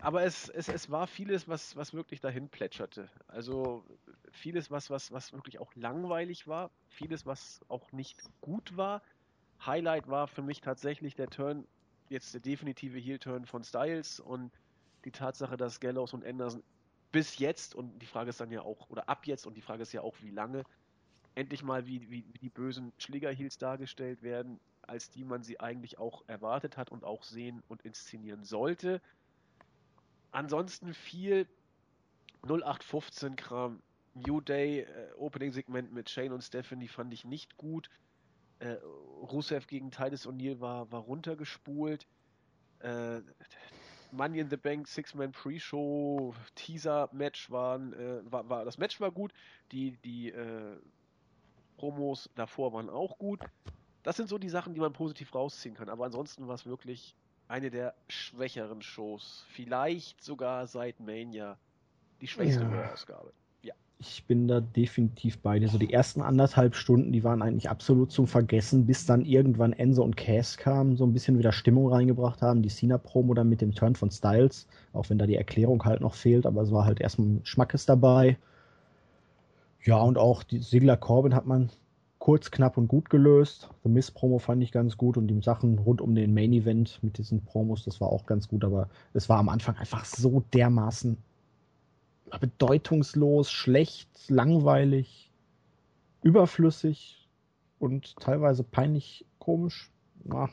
aber es, es, es war vieles, was, was wirklich dahin plätscherte. Also vieles, was, was, was wirklich auch langweilig war. Vieles, was auch nicht gut war. Highlight war für mich tatsächlich der Turn, jetzt der definitive Heel-Turn von Styles und die Tatsache, dass Gallows und Anderson bis jetzt, und die Frage ist dann ja auch, oder ab jetzt, und die Frage ist ja auch, wie lange, endlich mal wie, wie, wie die bösen Schlägerheels dargestellt werden, als die man sie eigentlich auch erwartet hat und auch sehen und inszenieren sollte. Ansonsten viel 0815 Kram. New Day, äh, Opening-Segment mit Shane und Stephanie fand ich nicht gut. Äh, Rusev gegen Titus O'Neill war, war runtergespult. Äh, Money in the Bank Six-Man Pre-Show Teaser-Match waren, äh, war, war, das Match war gut, die, die äh, Promos davor waren auch gut. Das sind so die Sachen, die man positiv rausziehen kann. Aber ansonsten war es wirklich eine der schwächeren Shows. Vielleicht sogar seit Mania die schwächste Ja. Raw-Ausgabe. Ich bin da definitiv bei dir. So die ersten anderthalb Stunden, die waren eigentlich absolut zum Vergessen, bis dann irgendwann Enzo und Cass kamen, so ein bisschen wieder Stimmung reingebracht haben. Die Cena-Promo dann mit dem Turn von Styles, auch wenn da die Erklärung halt noch fehlt, aber es war halt erstmal Schmackes dabei. Ja, und auch die Sigler Corbin hat man kurz, knapp und gut gelöst. The Miss Promo fand ich ganz gut und die Sachen rund um den Main Event mit diesen Promos, das war auch ganz gut, aber es war am Anfang einfach so dermaßen bedeutungslos, schlecht, langweilig, überflüssig und teilweise peinlich komisch. Ja.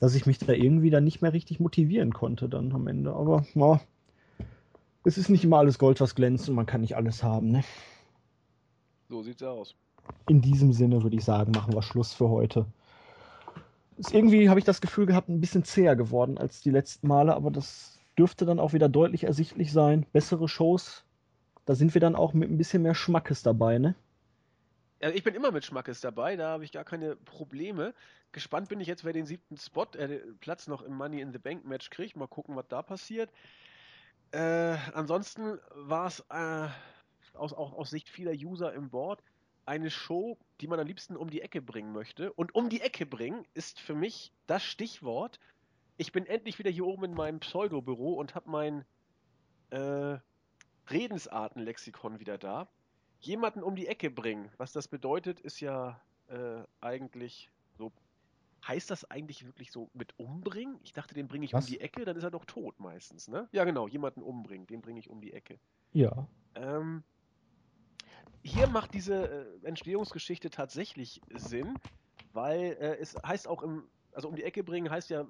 dass ich mich da irgendwie dann nicht mehr richtig motivieren konnte dann am Ende. Aber ja, es ist nicht immer alles Gold, was glänzt und man kann nicht alles haben, ne? So sieht's aus. In diesem Sinne würde ich sagen, machen wir Schluss für heute. Ist irgendwie, habe ich das Gefühl gehabt, ein bisschen zäher geworden als die letzten Male, aber das dürfte dann auch wieder deutlich ersichtlich sein. Bessere Shows, da sind wir dann auch mit ein bisschen mehr Schmackes dabei, ne? Ja, ich bin immer mit Schmackes dabei, da habe ich gar keine Probleme. Gespannt bin ich jetzt, wer den siebten Spot, äh, Platz noch im Money in the Bank Match kriegt. Mal gucken, was da passiert. Äh, ansonsten war es äh, aus, auch aus Sicht vieler User im Board eine Show, die man am liebsten um die Ecke bringen möchte. Und um die Ecke bringen ist für mich das Stichwort. Ich bin endlich wieder hier oben in meinem Pseudo-Büro und habe mein äh, Redensartenlexikon wieder da. Jemanden um die Ecke bringen. Was das bedeutet, ist ja äh, eigentlich so. Heißt das eigentlich wirklich so mit umbringen? Ich dachte, den bringe ich Was? um die Ecke, dann ist er doch tot meistens, ne? Ja, genau, jemanden umbringen, den bringe ich um die Ecke. Ja. Ähm, hier macht diese äh, Entstehungsgeschichte tatsächlich Sinn, weil äh, es heißt auch im, also um die Ecke bringen heißt ja,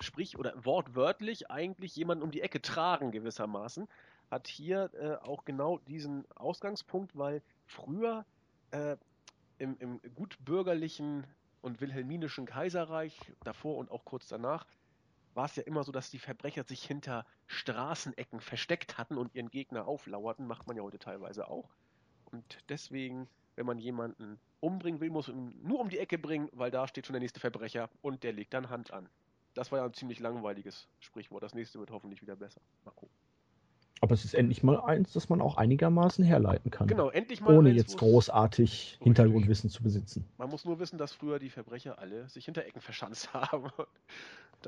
sprich oder wortwörtlich eigentlich jemanden um die Ecke tragen gewissermaßen, hat hier äh, auch genau diesen Ausgangspunkt, weil früher äh, im, im gutbürgerlichen und wilhelminischen Kaiserreich, davor und auch kurz danach, war es ja immer so, dass die Verbrecher sich hinter Straßenecken versteckt hatten und ihren Gegner auflauerten, macht man ja heute teilweise auch. Und deswegen, wenn man jemanden umbringen will, muss man ihn nur um die Ecke bringen, weil da steht schon der nächste Verbrecher und der legt dann Hand an. Das war ja ein ziemlich langweiliges Sprichwort. Das nächste wird hoffentlich wieder besser. Mal gucken. Aber es ist endlich mal eins, das man auch einigermaßen herleiten kann. Genau, endlich mal. Ohne eins, jetzt großartig Hintergrundwissen zu besitzen. Man muss nur wissen, dass früher die Verbrecher alle sich hinter Ecken verschanzt haben.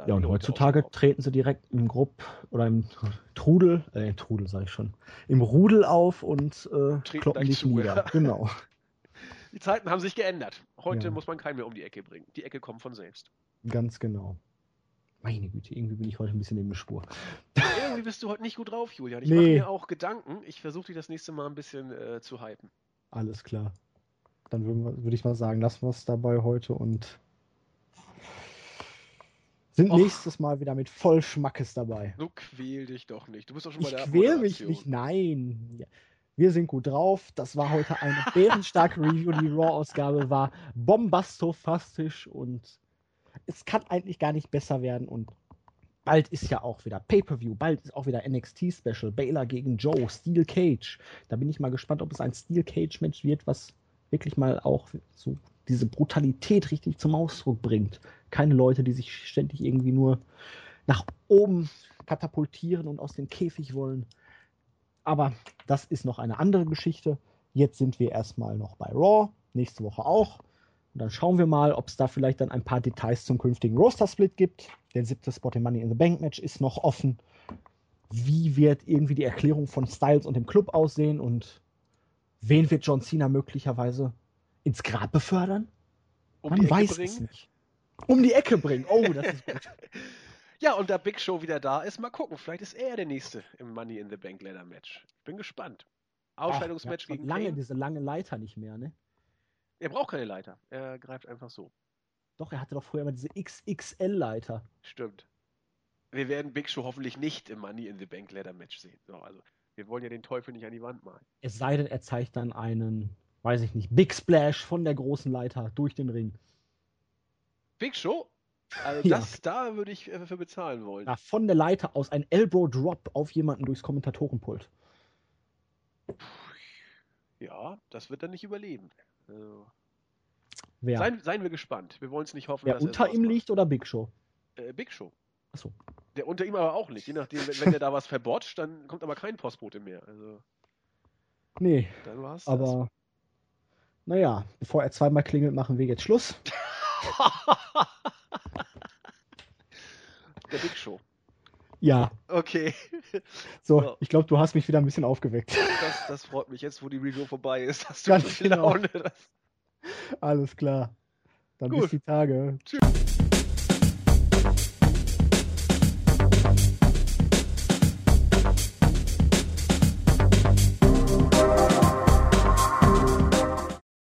Ja, und heutzutage treten sie direkt im Grupp oder im Trudel, äh, Trudel sage ich schon, im Rudel auf und äh, kloppen dich nieder. Genau. Die Zeiten haben sich geändert. Heute ja. muss man keinen mehr um die Ecke bringen. Die Ecke kommt von selbst. Ganz genau. Meine Güte, irgendwie bin ich heute ein bisschen in der Spur. irgendwie bist du heute nicht gut drauf, Julian. Ich nee. mache mir auch Gedanken. Ich versuche dich das nächste Mal ein bisschen äh, zu hypen. Alles klar. Dann würde würd ich mal sagen, lassen wir es dabei heute und sind Och. nächstes Mal wieder mit voll Schmackes dabei. So quäl dich doch nicht. Du bist doch schon bei der Ich quäl mich nicht, nein. Ja. Wir sind gut drauf. Das war heute eine bärenstarke Review. Die Raw-Ausgabe war bombastofastisch und es kann eigentlich gar nicht besser werden. Und bald ist ja auch wieder Pay-Per-View, bald ist auch wieder NXT-Special. Baylor gegen Joe, Steel Cage. Da bin ich mal gespannt, ob es ein Steel Cage-Match wird, was wirklich mal auch so diese Brutalität richtig zum Ausdruck bringt. Keine Leute, die sich ständig irgendwie nur nach oben katapultieren und aus dem Käfig wollen. Aber das ist noch eine andere Geschichte. Jetzt sind wir erstmal noch bei Raw, nächste Woche auch. Und dann schauen wir mal, ob es da vielleicht dann ein paar Details zum künftigen Roster-Split gibt. Der siebte Spot im Money in the Bank Match ist noch offen. Wie wird irgendwie die Erklärung von Styles und dem Club aussehen und wen wird John Cena möglicherweise ins Grab befördern? Um Man weiß bringen? es nicht. Um die Ecke bringen. Oh, das ist gut. ja, und da Big Show wieder da ist, mal gucken. Vielleicht ist er der Nächste im Money in the Bank Ladder Match. Bin gespannt. Ausscheidungsmatch gegen lange Kane. diese lange Leiter nicht mehr, ne? Er braucht keine Leiter. Er greift einfach so. Doch, er hatte doch früher immer diese XXL-Leiter. Stimmt. Wir werden Big Show hoffentlich nicht im Money in the Bank Ladder Match sehen. So, also, wir wollen ja den Teufel nicht an die Wand malen. Es sei denn, er zeigt dann einen weiß ich nicht, Big Splash von der großen Leiter durch den Ring. Big Show? Also das, ja. da würde ich äh, für bezahlen wollen. Ja, von der Leiter aus ein Elbow Drop auf jemanden durchs Kommentatorenpult. Ja, das wird er nicht überleben. Also? Seien, seien, wir gespannt. Wir wollen es nicht hoffen, Wer dass unter ihm liegt oder Big Show? Äh, Big Show. Achso. Der unter ihm aber auch nicht. Je nachdem, wenn, wenn der da was verbotscht, dann kommt aber kein Postbote mehr. Also, nee. Dann war's aber das. Naja, bevor er zweimal klingelt, machen wir jetzt Schluss. Der Big Show. Ja. Okay. So, so. ich glaube, du hast mich wieder ein bisschen aufgeweckt. Das, das, freut mich. Jetzt, wo die Review vorbei ist, hast du Ganz genau. Laune. Alles klar. Dann Gut. bis die Tage. Tschüss.